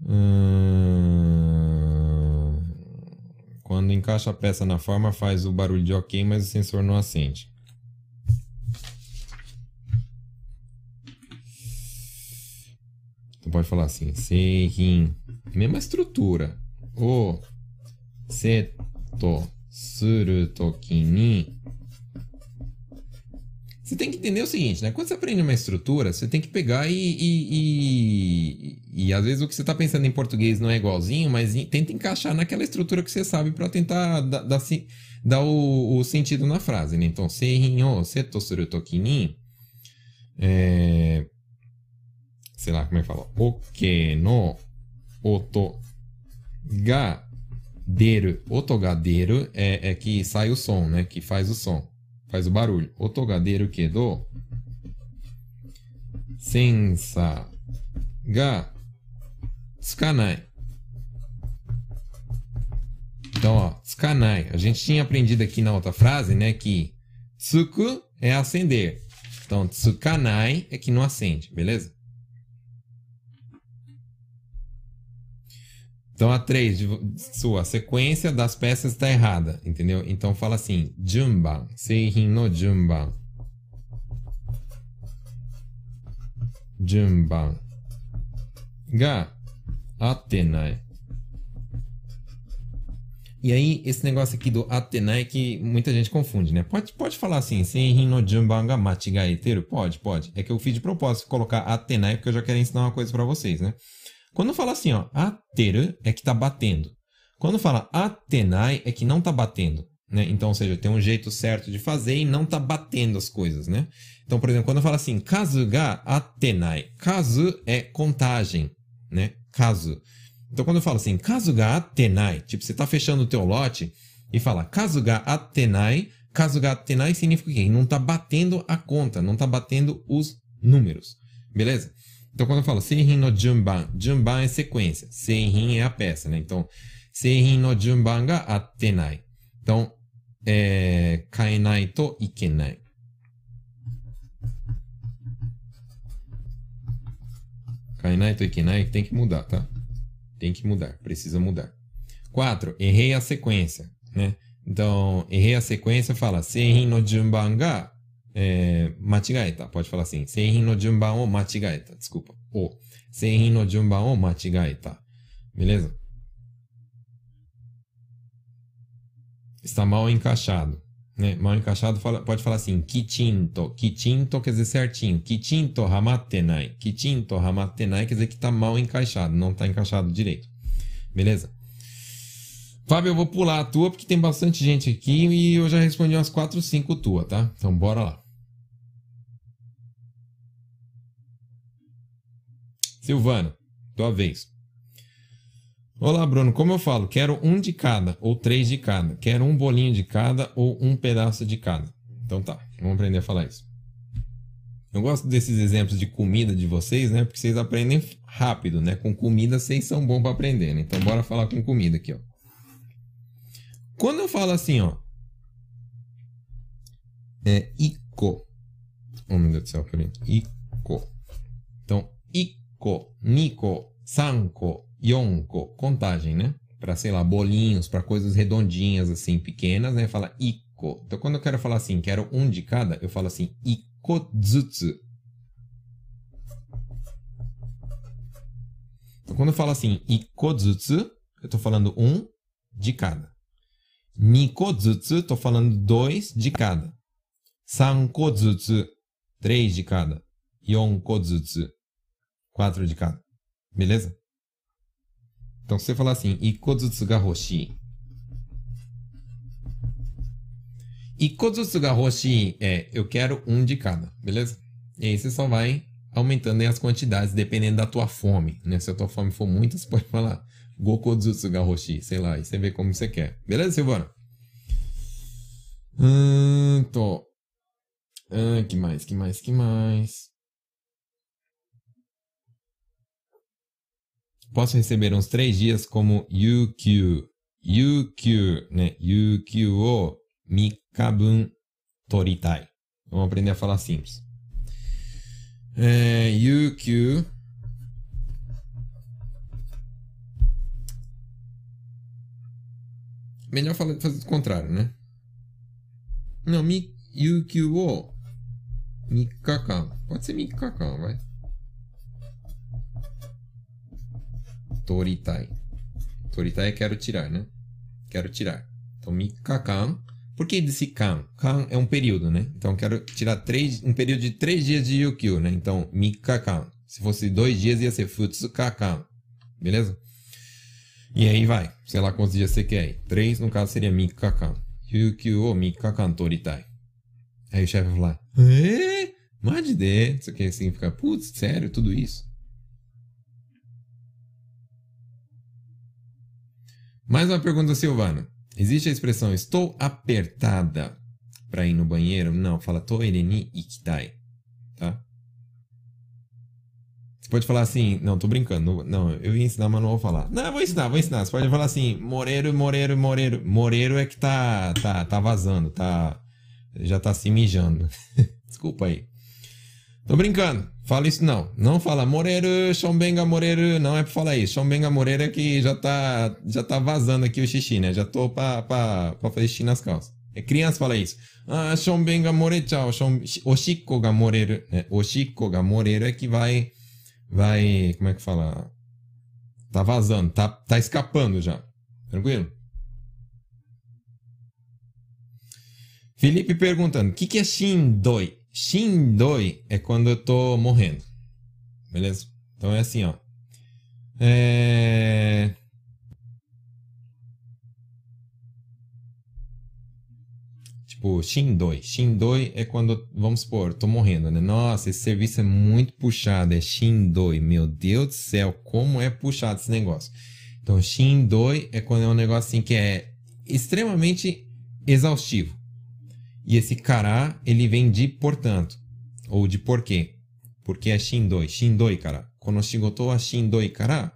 Hum... Quando encaixa a peça na forma, faz o barulho de ok, mas o sensor não acende. Pode falar assim, seihin, mesma estrutura. O seto suru toki ni. Você tem que entender o seguinte, né? Quando você aprende uma estrutura, você tem que pegar e. E, e, e às vezes o que você está pensando em português não é igualzinho, mas tenta encaixar naquela estrutura que você sabe para tentar dar, dar, dar o, o, sentido na frase, né? Então, seihin o seto suru toki ni. É, sei lá como é que fala, oke no oto ga deru. Oto ga deru é, é que sai o som, né? Que faz o som, faz o barulho. Oto ga deru kedo sensa ga tsukanai. Então, ó, tsukanai. A gente tinha aprendido aqui na outra frase, né, que tsuku é acender. Então, tsukanai é que não acende, beleza? Então a 3, sua sequência das peças está errada, entendeu? Então fala assim, Junban, Seihin no Junban. Junban ga atenai. E aí, esse negócio aqui do atenai que muita gente confunde, né? Pode, pode falar assim, Seihin no Junban ga machigaeteru? Pode, pode. É que eu fiz de propósito colocar atenai porque eu já quero ensinar uma coisa para vocês, né? Quando fala assim, ó, ateru é que está batendo. Quando fala atenai é que não está batendo. Né? Então, ou seja, tem um jeito certo de fazer e não está batendo as coisas, né? Então, por exemplo, quando fala assim, kazu ga atenai. Kazu é contagem, né? Kazu. Então, quando eu falo assim, kazu ga atenai, tipo, você está fechando o teu lote e fala kazu ga atenai, kazu ga atenai significa o quê? Não está batendo a conta, não está batendo os números. Beleza? Então, quando eu falo Seihin no Junban, Junban é sequência, Seihin é a peça, né? Então, Seihin no Junban ga attenai. Então, é, kaenai to ikenai. Kaenai to ikenai tem que mudar, tá? Tem que mudar, precisa mudar. 4. Errei a sequência, né? Então, errei a sequência, fala Seihin no Junban ga é, machigaeta. Pode falar assim. Seihin no Junban o machigaeta. Desculpa. O. Seihin no Junban o machigaeta. Beleza? Está mal encaixado. Né? Mal encaixado fala, pode falar assim. Kichinto. Kichinto quer dizer certinho. Kichinto hamatenai. Kichinto hamatenai quer dizer que está mal encaixado. Não está encaixado direito. Beleza? Fábio, eu vou pular a tua porque tem bastante gente aqui e eu já respondi umas 4, 5 tua, tá? Então bora lá. Silvana, tua vez. Olá, Bruno. Como eu falo, quero um de cada ou três de cada. Quero um bolinho de cada ou um pedaço de cada. Então tá, vamos aprender a falar isso. Eu gosto desses exemplos de comida de vocês, né? Porque vocês aprendem rápido, né? Com comida vocês são bons para aprender, né? Então bora falar com comida aqui, ó. Quando eu falo assim, ó. É Iko. Oh, meu Deus do céu, peraí. Iko. Então, Iko, Niko, Sanko, Yonko. Contagem, né? Para, sei lá, bolinhos, para coisas redondinhas, assim, pequenas, né? Fala Iko. Então, quando eu quero falar assim, quero um de cada, eu falo assim, Ikozutsu. Então, quando eu falo assim, Ikozutsu, eu estou falando um de cada. Nikozutsu, tô falando dois de cada. Sankozutsu, três de cada. Yonkozutsu, quatro de cada. Beleza? Então, se você falar assim, Ikozutsu ga hoshi. Ikozutsu ga hoshi é, eu quero um de cada. Beleza? E aí você só vai aumentando as quantidades, dependendo da tua fome. Né? Se a tua fome for muita, você pode falar Gokozutsu ga hoshi, sei lá, e você vê como você quer. Beleza, Silvana? Hum, tô. Ah, que mais, que mais, que mais? Posso receber uns três dias como UQ. UQ, né? UQ o mikabun toritai. Vamos aprender a falar simples. É, UQ Melhor fazer o contrário, né? Não, mi, Yukyu o Mikakan. Pode ser Mikakan, vai. Toritai. Toritai é quero tirar, né? Quero tirar. Então, Mikakan. Por que desse kan? Kan é um período, né? Então, quero tirar três, um período de três dias de Yukyu, né? Então, Mikakan. Se fosse dois dias, ia ser Futsukakan. Beleza? E aí vai. Sei lá quantos dias você quer aí. Três, no caso, seria Mikakan. Yukyu o Mikakan toritai. Aí o chefe vai falar, é? Mais de D. Isso aqui significa, putz, sério, tudo isso? Mais uma pergunta, Silvana. Existe a expressão estou apertada para ir no banheiro? Não, fala toire ni ikitai. Tá? pode falar assim, não, tô brincando, não, eu ia ensinar, mas não vou falar. Não, vou ensinar, vou ensinar. Você pode falar assim, Moreiro, Moreiro, Moreiro. Moreiro é que tá, tá, tá vazando, tá, já tá se mijando. Desculpa aí. Tô brincando. Fala isso não. Não fala Moreiro, Xombenga Moreiro. Não é pra falar isso. Xombenga Moreiro é que já tá, já tá vazando aqui o xixi, né? Já tô pra, pra, pra fazer xixi nas calças. É criança fala isso. Ah, Xombenga Moreiro, tchau. Oshiko ga Moreiro. É, Oshiko ga Moreiro é que vai vai. Como é que fala? Tá vazando, tá, tá escapando já. Tranquilo? Felipe perguntando: o que, que é Shindoi? Shindoi é quando eu tô morrendo. Beleza? Então é assim, ó. É. Tipo, Shindoi. Shindoi é quando, vamos supor, tô morrendo, né? Nossa, esse serviço é muito puxado, é Shindoi. Meu Deus do céu, como é puxado esse negócio. Então, Shindoi é quando é um negócio assim que é extremamente exaustivo. E esse cará, ele vem de portanto, ou de porquê. porque é shindoi. Shindoi kara. Kono shigoto wa shindoi kara.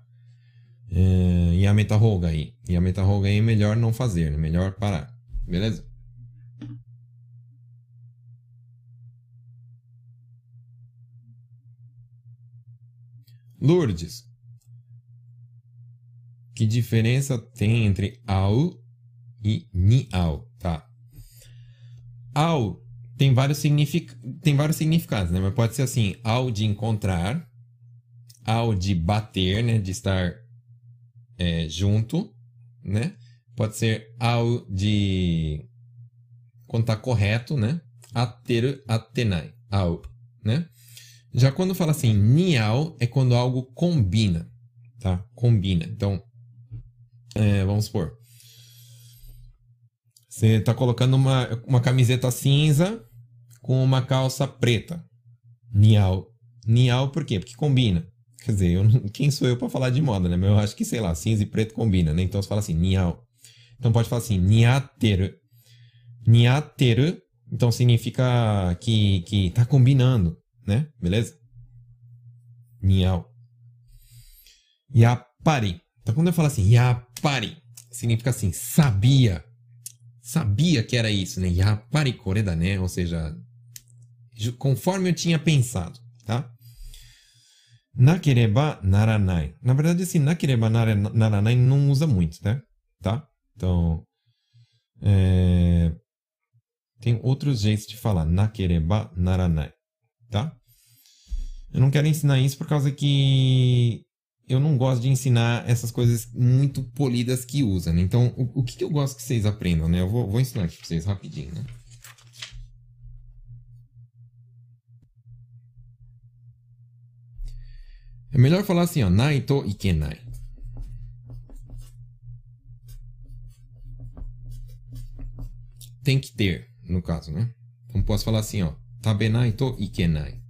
É, yameta hogai. Yameta hogai é melhor não fazer, né? melhor parar. Beleza? Lourdes. Que diferença tem entre ao e niao? Ao tem vários, signific... tem vários significados, né? Mas pode ser assim, ao de encontrar, ao de bater, né? De estar é, junto, né? Pode ser ao de quando tá correto, né? Ater, atenai, ao, né? Já quando fala assim, nial, é quando algo combina, tá? Combina. Então, é, vamos supor, você está colocando uma, uma camiseta cinza com uma calça preta. Nial. Nial por quê? Porque combina. Quer dizer, eu, quem sou eu para falar de moda, né? Mas eu acho que, sei lá, cinza e preto combina, né? Então você fala assim, nial. Então pode falar assim, niateru. Niateru, então significa que, que tá combinando, né? Beleza? Nial. Yapari. Então quando eu falo assim, yapari, significa assim, sabia sabia que era isso, né? Yapari koreda, né? Ou seja, conforme eu tinha pensado, tá? Nakereba naranai. Na verdade, assim, nakereba naranai não usa muito, né? Tá? Então, é... tem outros jeitos de falar nakereba naranai, tá? Eu não quero ensinar isso por causa que eu não gosto de ensinar essas coisas muito polidas que usa, né? Então, o, o que, que, eu gosto que vocês aprendam, né? Eu vou, vou ensinar aqui pra vocês rapidinho, né? É melhor falar assim, ó, naito ikenai. Tem que ter, no caso, né? Então posso falar assim, ó, tabenai to ikenai.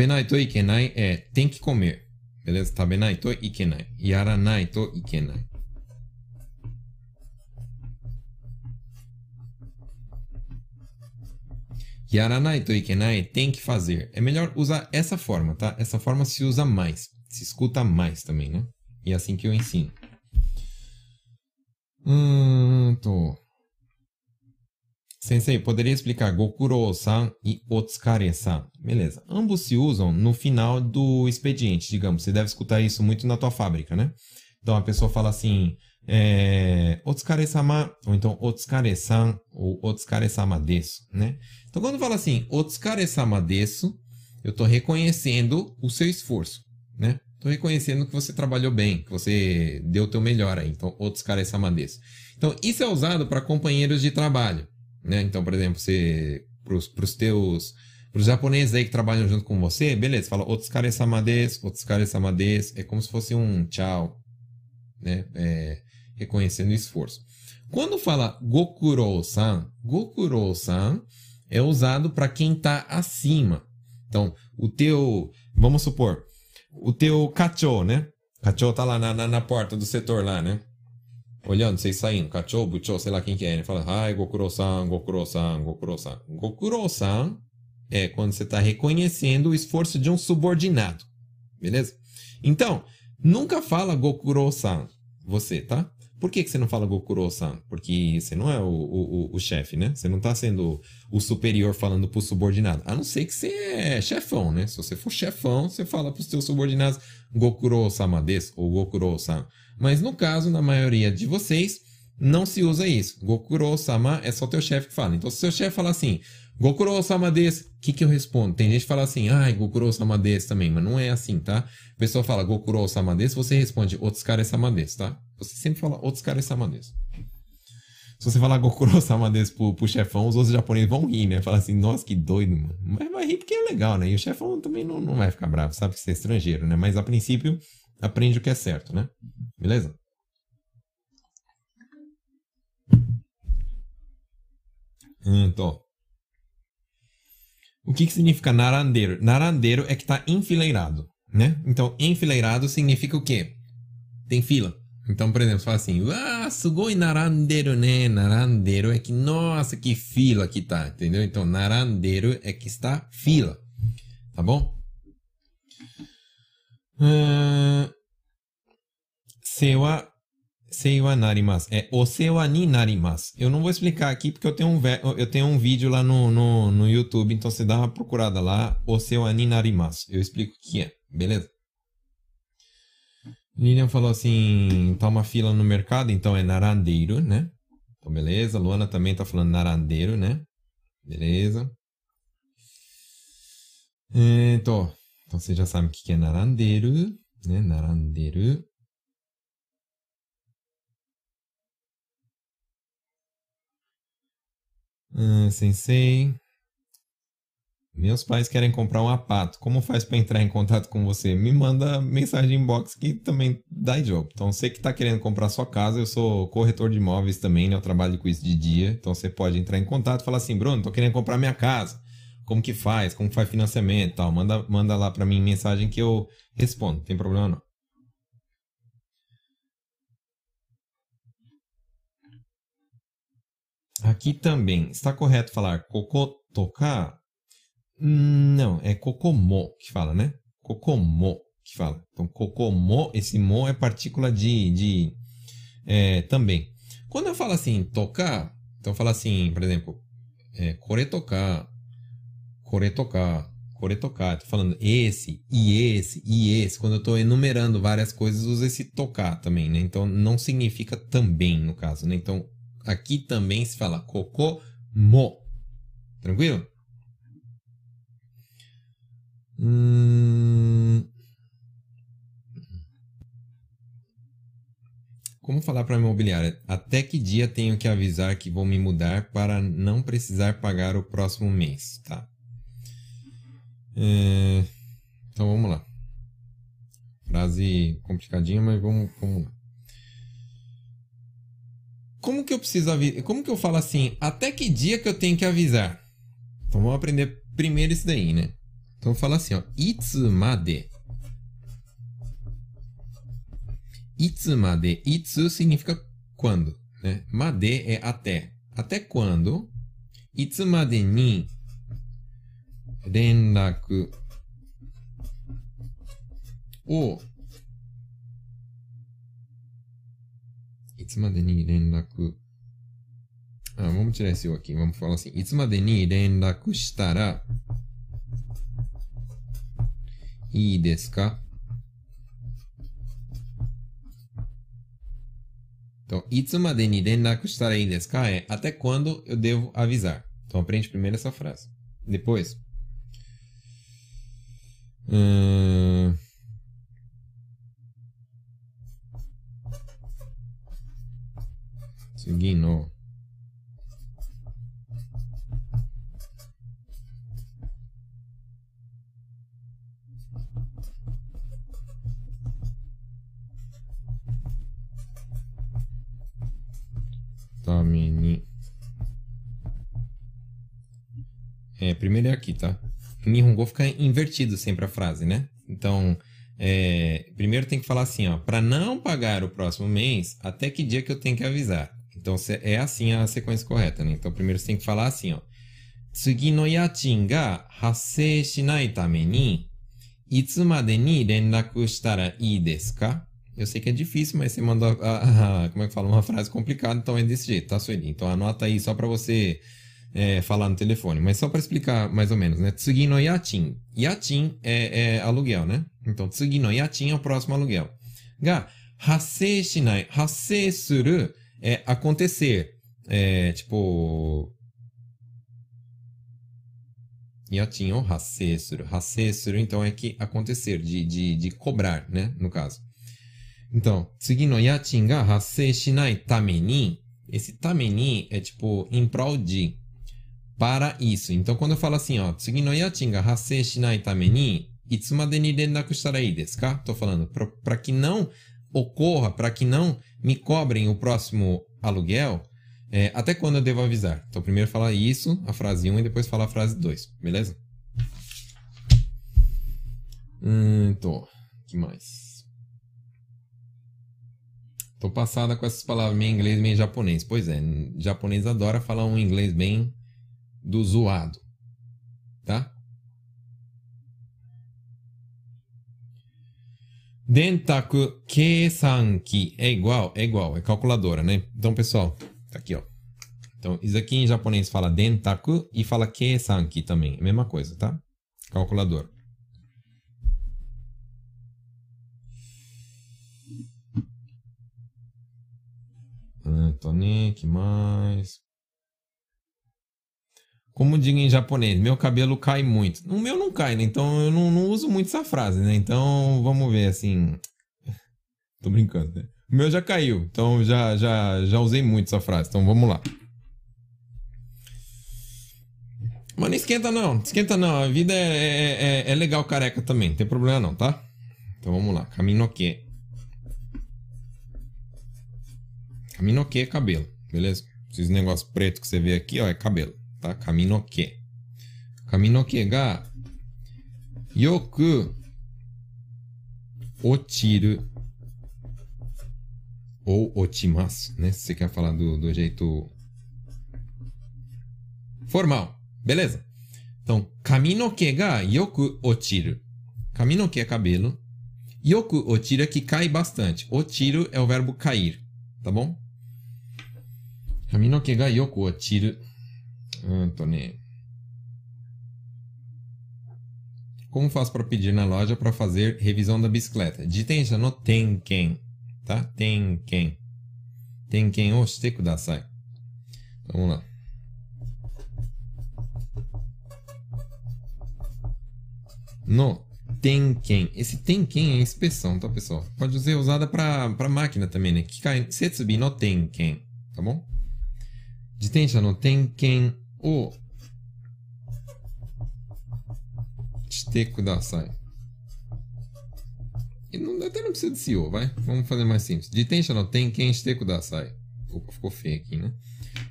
Tabenai to ikenai é tem que comer. Beleza? Tabenai to ikenai. Yaranai to ikenai. Yaranai to ikenai tem que fazer. É melhor usar essa forma, tá? Essa forma se usa mais. Se escuta mais também, né? E é assim que eu ensino. Hum, tô. Sensei, poderia explicar Gokuro-san e Otsukare-san? Beleza. Ambos se usam no final do expediente, digamos. Você deve escutar isso muito na tua fábrica, né? Então a pessoa fala assim, é, Otsukare-sama, ou então Otsukare-san, ou Otsukare-sama desu, né? Então quando fala assim, Otsukare-sama desu, eu estou reconhecendo o seu esforço, né? Estou reconhecendo que você trabalhou bem, que você deu o teu melhor aí. Então, Otsukare-sama desu. Então, isso é usado para companheiros de trabalho. Né? Então, por exemplo, você para os teus para os japoneses aí que trabalham junto com você, beleza, fala otsukare sama desu, otsukare sama desu, é como se fosse um tchau, né? É, reconhecendo o esforço. Quando fala gokuro-san, gokuro-san é usado para quem está acima. Então, o teu, vamos supor, o teu kacho, né? Kacho tá lá na, na, na porta do setor lá, né? Olhando, vocês saindo, Kachou, Buchou, sei lá quem que é, ele fala, ai, Gokuro-san, Gokuro-san, Gokuro-san. Gokuro-san é quando você está reconhecendo o esforço de um subordinado, beleza? Então, nunca fala Gokuro-san, você, tá? Por que, que você não fala Gokuro-san? Porque você não é o, o, o, chefe, né? Você não está sendo o superior falando pro subordinado. A não ser que você é chefão, né? Se você for chefão, você fala pros seus subordinados Gokuro-sama ou Gokuro-san. Mas no caso, na maioria de vocês, não se usa isso. Gokuro-sama é só teu chefe que fala. Então, se seu chefe falar assim, Gokuro-sama desu, o que, que eu respondo? Tem gente que fala assim, ai, Gokuro-sama desu também, mas não é assim, tá? A pessoa fala Gokuro-sama desu, você responde Otsukare-sama desu, tá? Você sempre fala Otsukare-sama desu. Se você falar Gokuro-sama desu pro, pro chefão, os outros japoneses vão rir, né? Falar assim, nossa, que doido, mano. Mas vai rir porque é legal, né? E o chefão também não, não vai ficar bravo, sabe que você é estrangeiro, né? Mas a princípio, aprende o que é certo, né? Beleza? Então, o que, que significa narandeiro? Narandeiro é que está enfileirado, né? Então, enfileirado significa o quê? Tem fila. Então, por exemplo, você fala assim, ah, sugoi naranderu né? Naranderu é que, nossa, que fila que tá, entendeu? Então, naranderu é que está fila, tá bom? Uh, sewa, sewa narimasu. É o sewa ni narimasu. Eu não vou explicar aqui porque eu tenho um, eu tenho um vídeo lá no, no, no YouTube, então você dá uma procurada lá, o sewa ni narimasu. Eu explico o que é, beleza? Lilian falou assim, tá uma fila no mercado, então é narandeiro, né? Então, beleza. Luana também tá falando narandeiro, né? Beleza. Então, então você já sabe o que é narandeiro, né? Narandeiro. Ah, sensei. Meus pais querem comprar um apato. Como faz para entrar em contato com você? Me manda mensagem inbox que também dá job. Então, você que está querendo comprar sua casa, eu sou corretor de imóveis também, né? Eu trabalho com isso de dia. Então, você pode entrar em contato e falar assim, Bruno, tô querendo comprar minha casa. Como que faz? Como faz financiamento tal? Manda, manda lá para mim mensagem que eu respondo. Não tem problema não. Aqui também, está correto falar tocar? Não, é Kokomo que fala, né? Kokomo que fala. Então, Kokomo, esse mo é partícula de, de é, também. Quando eu falo assim, tocar, então eu falo assim, por exemplo, é, kore tocar. Estou falando esse, e esse, e esse. Quando eu estou enumerando várias coisas, uso esse tocar também, né? Então, não significa também, no caso, né? Então, aqui também se fala kokomo. Tranquilo? Hum... Como falar para a imobiliária? Até que dia tenho que avisar que vou me mudar para não precisar pagar o próximo mês? Tá. É... Então vamos lá. Frase complicadinha, mas vamos, vamos lá. Como que eu preciso avisar? Como que eu falo assim? Até que dia que eu tenho que avisar? Então vamos aprender primeiro isso daí, né? Então fala assim, ó. Itsumade. Itsumade. Itsu significa quando, né? Made é até. Até quando? Itsumade ni rendaku o つまでに連絡 ah, vamos tirar esse aqui. Vamos falar assim. いつまでに連絡したらいいですか Então, いつまでに連絡したらいいですか é até quando eu devo avisar. Então, aprende primeiro essa frase. Depois. Hum, seguindo. É, primeiro é aqui, tá? Nihongo fica invertido sempre a frase, né? Então, é, primeiro tem que falar assim, ó, para não pagar o próximo mês, até que dia que eu tenho que avisar. Então, é assim a sequência correta, né? Então, primeiro você tem que falar assim, ó. Tsugi no yachin ga hassei shinai tame ni, itsu made ni renraku shitara ii desu ka? Eu sei que é difícil, mas você mandou, a, a, como é que fala, uma frase complicada, então é desse jeito, tá, Sueli? Então anota aí só para você é, falar no telefone. Mas só para explicar mais ou menos, né? Tsugi no yatin. É, é, aluguel, né? Então, tsugi no yatin é o próximo aluguel. Ga, hassei shinai. Hassei suru é acontecer. É, tipo... Yatin ou hassei suru. Hassei suru, então, é que acontecer, de, de, de cobrar, né? No caso. Então, tsugi no yatin ga hassei shinai tameni. Esse tameni é tipo em prol de para isso. Então, quando eu falo assim, ó, tsugi no yachin ga hassei shinai tame ni, itsumade ni rendaku shitara desu ka? Tô falando, para que não ocorra, para que não me cobrem o próximo aluguel, é, até quando eu devo avisar? Então, primeiro falar isso, a frase 1, e depois falar a frase 2, beleza? Hum, tô. que mais? Tô passada com essas palavras meio inglês, meio japonês. Pois é, japonês adora falar um inglês bem do zoado. Tá? Dentaku Keisanki é igual, é igual, é calculadora, né? Então, pessoal, tá aqui, ó. Então, isso aqui em japonês fala Dentaku e fala Keisanki também, é a mesma coisa, tá? Calculadora. Antônio, que mais? Como digo em japonês, meu cabelo cai muito. O meu não cai, né? Então eu não, não uso muito essa frase, né? Então vamos ver assim. Tô brincando, né? O meu já caiu, então já, já, já usei muito essa frase. Então vamos lá. Mas não esquenta não, esquenta não. A vida é, é, é, é legal careca também, não tem problema não, tá? Então vamos lá. Caminho que. Caminho que é cabelo, beleza? Esses negócios preto que você vê aqui, ó, é cabelo. た髪の毛。髪の毛がよく落ちる ou 落ちます、né? Se você quer falar do, do jeito formal, beleza? Então, 髪の毛がよく落ちる。髪の毛é cabelo. Yoku otira que cai bastante. Otiro é o verbo cair, tá bom? 髪の毛がよ Anthony. Como faço para pedir na loja para fazer revisão da bicicleta? Ditem já no Tenken, tá? Tenken. Tenken o shite kudasai. Então, vamos lá. No Tenken. Esse Tenken é inspeção, tá, pessoal? Pode ser usada para máquina também, né? Kikai Setsubi no Tenken, tá bom? De Jitensha no Tenken o shite kudasai. E não, até não precisa de CEO, vai? Vamos fazer mais simples. De tem não tem quem é shite kudasai. Opa, ficou feio aqui, né?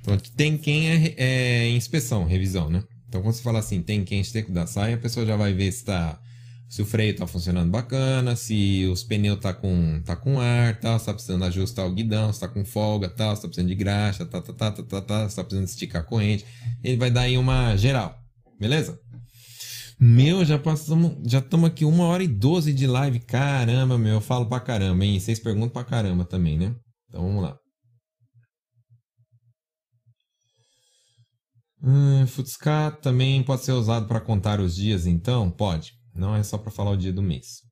Então, tem quem é, é inspeção, revisão, né? Então, quando você fala assim, tem quem é shite kudasai, a pessoa já vai ver se está se o freio tá funcionando bacana, se os pneus tá com, tá com ar, tal, se tá precisando ajustar o guidão, se tá com folga, tal, se tá precisando de graxa, tá, tá, tá, tá, tá, tá, se tá precisando esticar a corrente. Ele vai dar aí uma geral, beleza? Meu, já passamos, já estamos aqui uma hora e doze de live. Caramba, meu, eu falo pra caramba, hein? Vocês perguntam pra caramba também, né? Então vamos lá. Hum, também pode ser usado para contar os dias, então? Pode. Não é só para falar o dia do mês.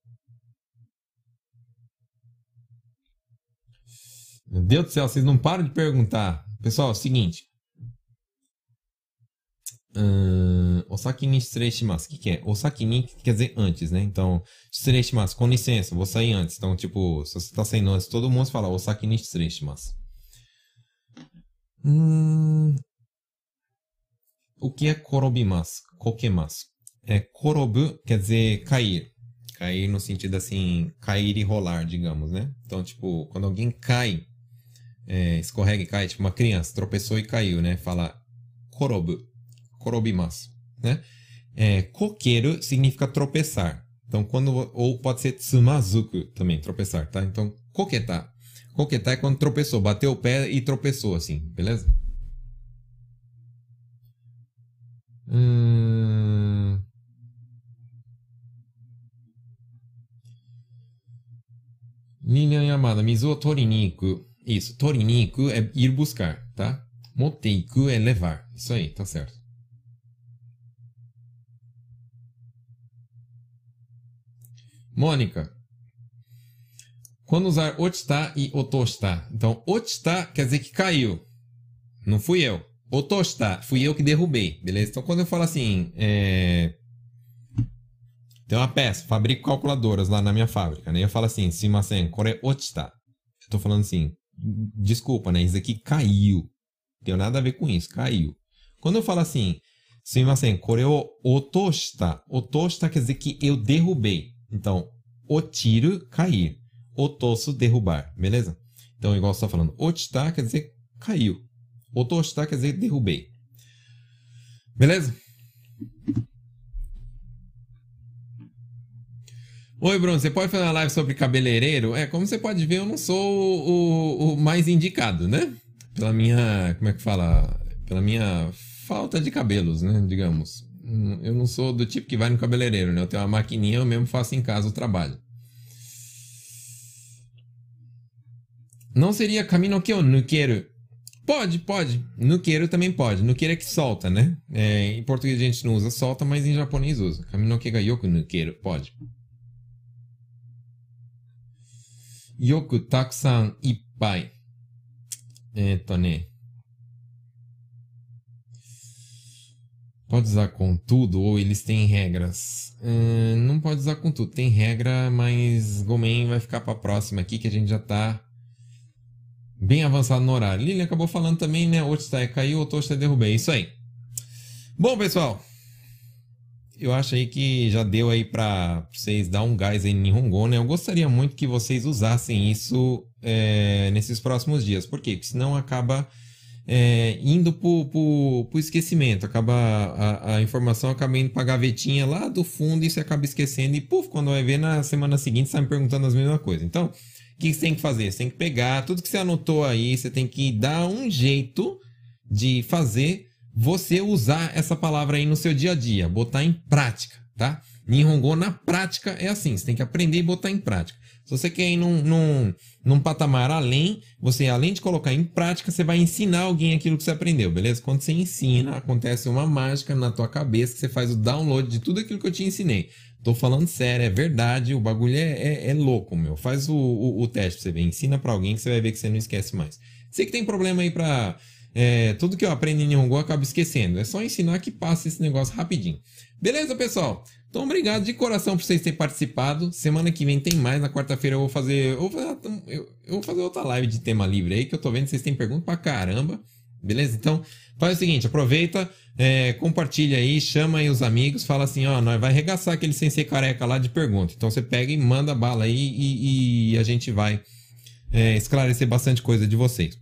Meu Deus do céu, vocês não param de perguntar. Pessoal, é o seguinte. Uh, osaki ni. O que, é? Osaki ni quer dizer antes, né? Então, shimasu, com licença, vou sair antes. Então, tipo, se você tá saindo antes, todo mundo fala osaki ni shimasu. Hum, o que é korobimasu? Kokemasu. É, korobu quer dizer cair. Cair no sentido assim, cair e rolar, digamos, né? Então, tipo, quando alguém cai, é, escorrega e cai, tipo uma criança tropeçou e caiu, né? Fala korobu, korobimasu, né? É, kokeru significa tropeçar. Então, quando ou pode ser tsumazuku também, tropeçar, tá? Então, koketa. Koketa é quando tropeçou, bateu o pé e tropeçou assim, beleza? Hum... Yamada, Mizu Toriniku. Isso, Toriniku é ir buscar, tá? Moteiku é levar. Isso aí, tá certo. Mônica. Quando usar otita e otosta. Então, otita quer dizer que caiu. Não fui eu. Otosta, fui eu que derrubei, beleza? Então, quando eu falo assim, é... Tem uma peça, fabrico calculadoras lá na minha fábrica, né? Eu falo assim, simasen, kore ochita. Eu tô falando assim, desculpa, né? Isso aqui caiu. Não tem nada a ver com isso, caiu. Quando eu falo assim, simasen, kore o otoshita. Otoshita quer dizer que eu derrubei. Então, otiro, cair. Otoso, derrubar, beleza? Então, igual você tá falando, ochita quer dizer caiu. Otoshita quer dizer derrubei. Beleza? Oi, Bruno, você pode fazer uma live sobre cabeleireiro? É, como você pode ver, eu não sou o, o, o mais indicado, né? Pela minha. Como é que fala? Pela minha falta de cabelos, né? Digamos. Eu não sou do tipo que vai no cabeleireiro, né? Eu tenho uma maquininha, eu mesmo faço em casa o trabalho. Não seria caminho que eu não quero. Pode, pode. Nuqueiro também pode. Nuqueiro é que solta, né? É, em português a gente não usa solta, mas em japonês usa. Kaminoke ga yoku nukeru. Pode. Yoku takusan ippai. Eto né. Pode usar com tudo ou eles têm regras? Hum, não pode usar com tudo. Tem regra, mas Gomen vai ficar para a próxima aqui que a gente já tá bem avançado no horário. Lili acabou falando também, né? Otsutai caiu, Otsutai derrubei. Isso aí. Bom, pessoal. Eu acho aí que já deu aí para vocês dar um gás em Nihongo, né? Eu gostaria muito que vocês usassem isso é, nesses próximos dias. Por quê? Porque senão acaba é, indo pro, pro, esquecimento. Acaba a, a, informação acaba indo pra gavetinha lá do fundo e você acaba esquecendo. E, puf, quando vai ver na semana seguinte, você tá me perguntando as mesmas coisas. Então, o que você tem que fazer? Você tem que pegar tudo que você anotou aí, você tem que dar um jeito de fazer você usar essa palavra aí no seu dia a dia, botar em prática, tá? Nihongo na prática é assim, você tem que aprender e botar em prática. Se você quer ir num, num, num patamar além, você além de colocar em prática, você vai ensinar alguém aquilo que você aprendeu, beleza? Quando você ensina, acontece uma mágica na tua cabeça, você faz o download de tudo aquilo que eu te ensinei. Tô falando sério, é verdade, o bagulho é, é, é louco, meu. Faz o, o, o, teste pra você ver, ensina pra alguém que você vai ver que você não esquece mais. Sei que tem problema aí pra... É, tudo que eu aprendo em Nihongo eu acabo esquecendo. É só ensinar que passa esse negócio rapidinho. Beleza, pessoal? Então, obrigado de coração por vocês terem participado. Semana que vem tem mais. Na quarta-feira eu vou fazer. Eu vou fazer, eu, eu vou fazer outra live de tema livre aí, que eu tô vendo que vocês têm pergunta pra caramba. Beleza? Então, faz o seguinte, aproveita, é, compartilha aí, chama aí os amigos, fala assim, ó, nós vai arregaçar aquele sensei careca lá de pergunta. Então você pega e manda bala aí e, e a gente vai é, esclarecer bastante coisa de vocês.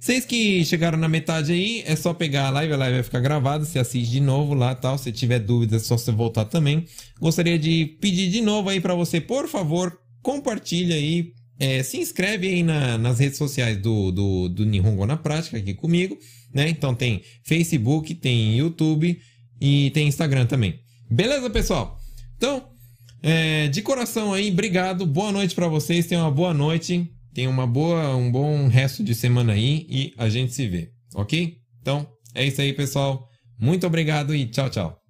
Vocês que chegaram na metade aí, é só pegar a live, a live vai ficar gravada, você assiste de novo lá tal. Se tiver dúvidas, é só você voltar também. Gostaria de pedir de novo aí para você, por favor, compartilha aí, é, se inscreve aí na, nas redes sociais do, do, do Nihongo na Prática aqui comigo, né? Então tem Facebook, tem YouTube e tem Instagram também. Beleza, pessoal? Então, é, de coração aí, obrigado, boa noite para vocês, tenham uma boa noite, tenham uma boa, um bom resto de semana aí e a gente se vê, ok? Então, é isso aí, pessoal. Muito obrigado e tchau, tchau.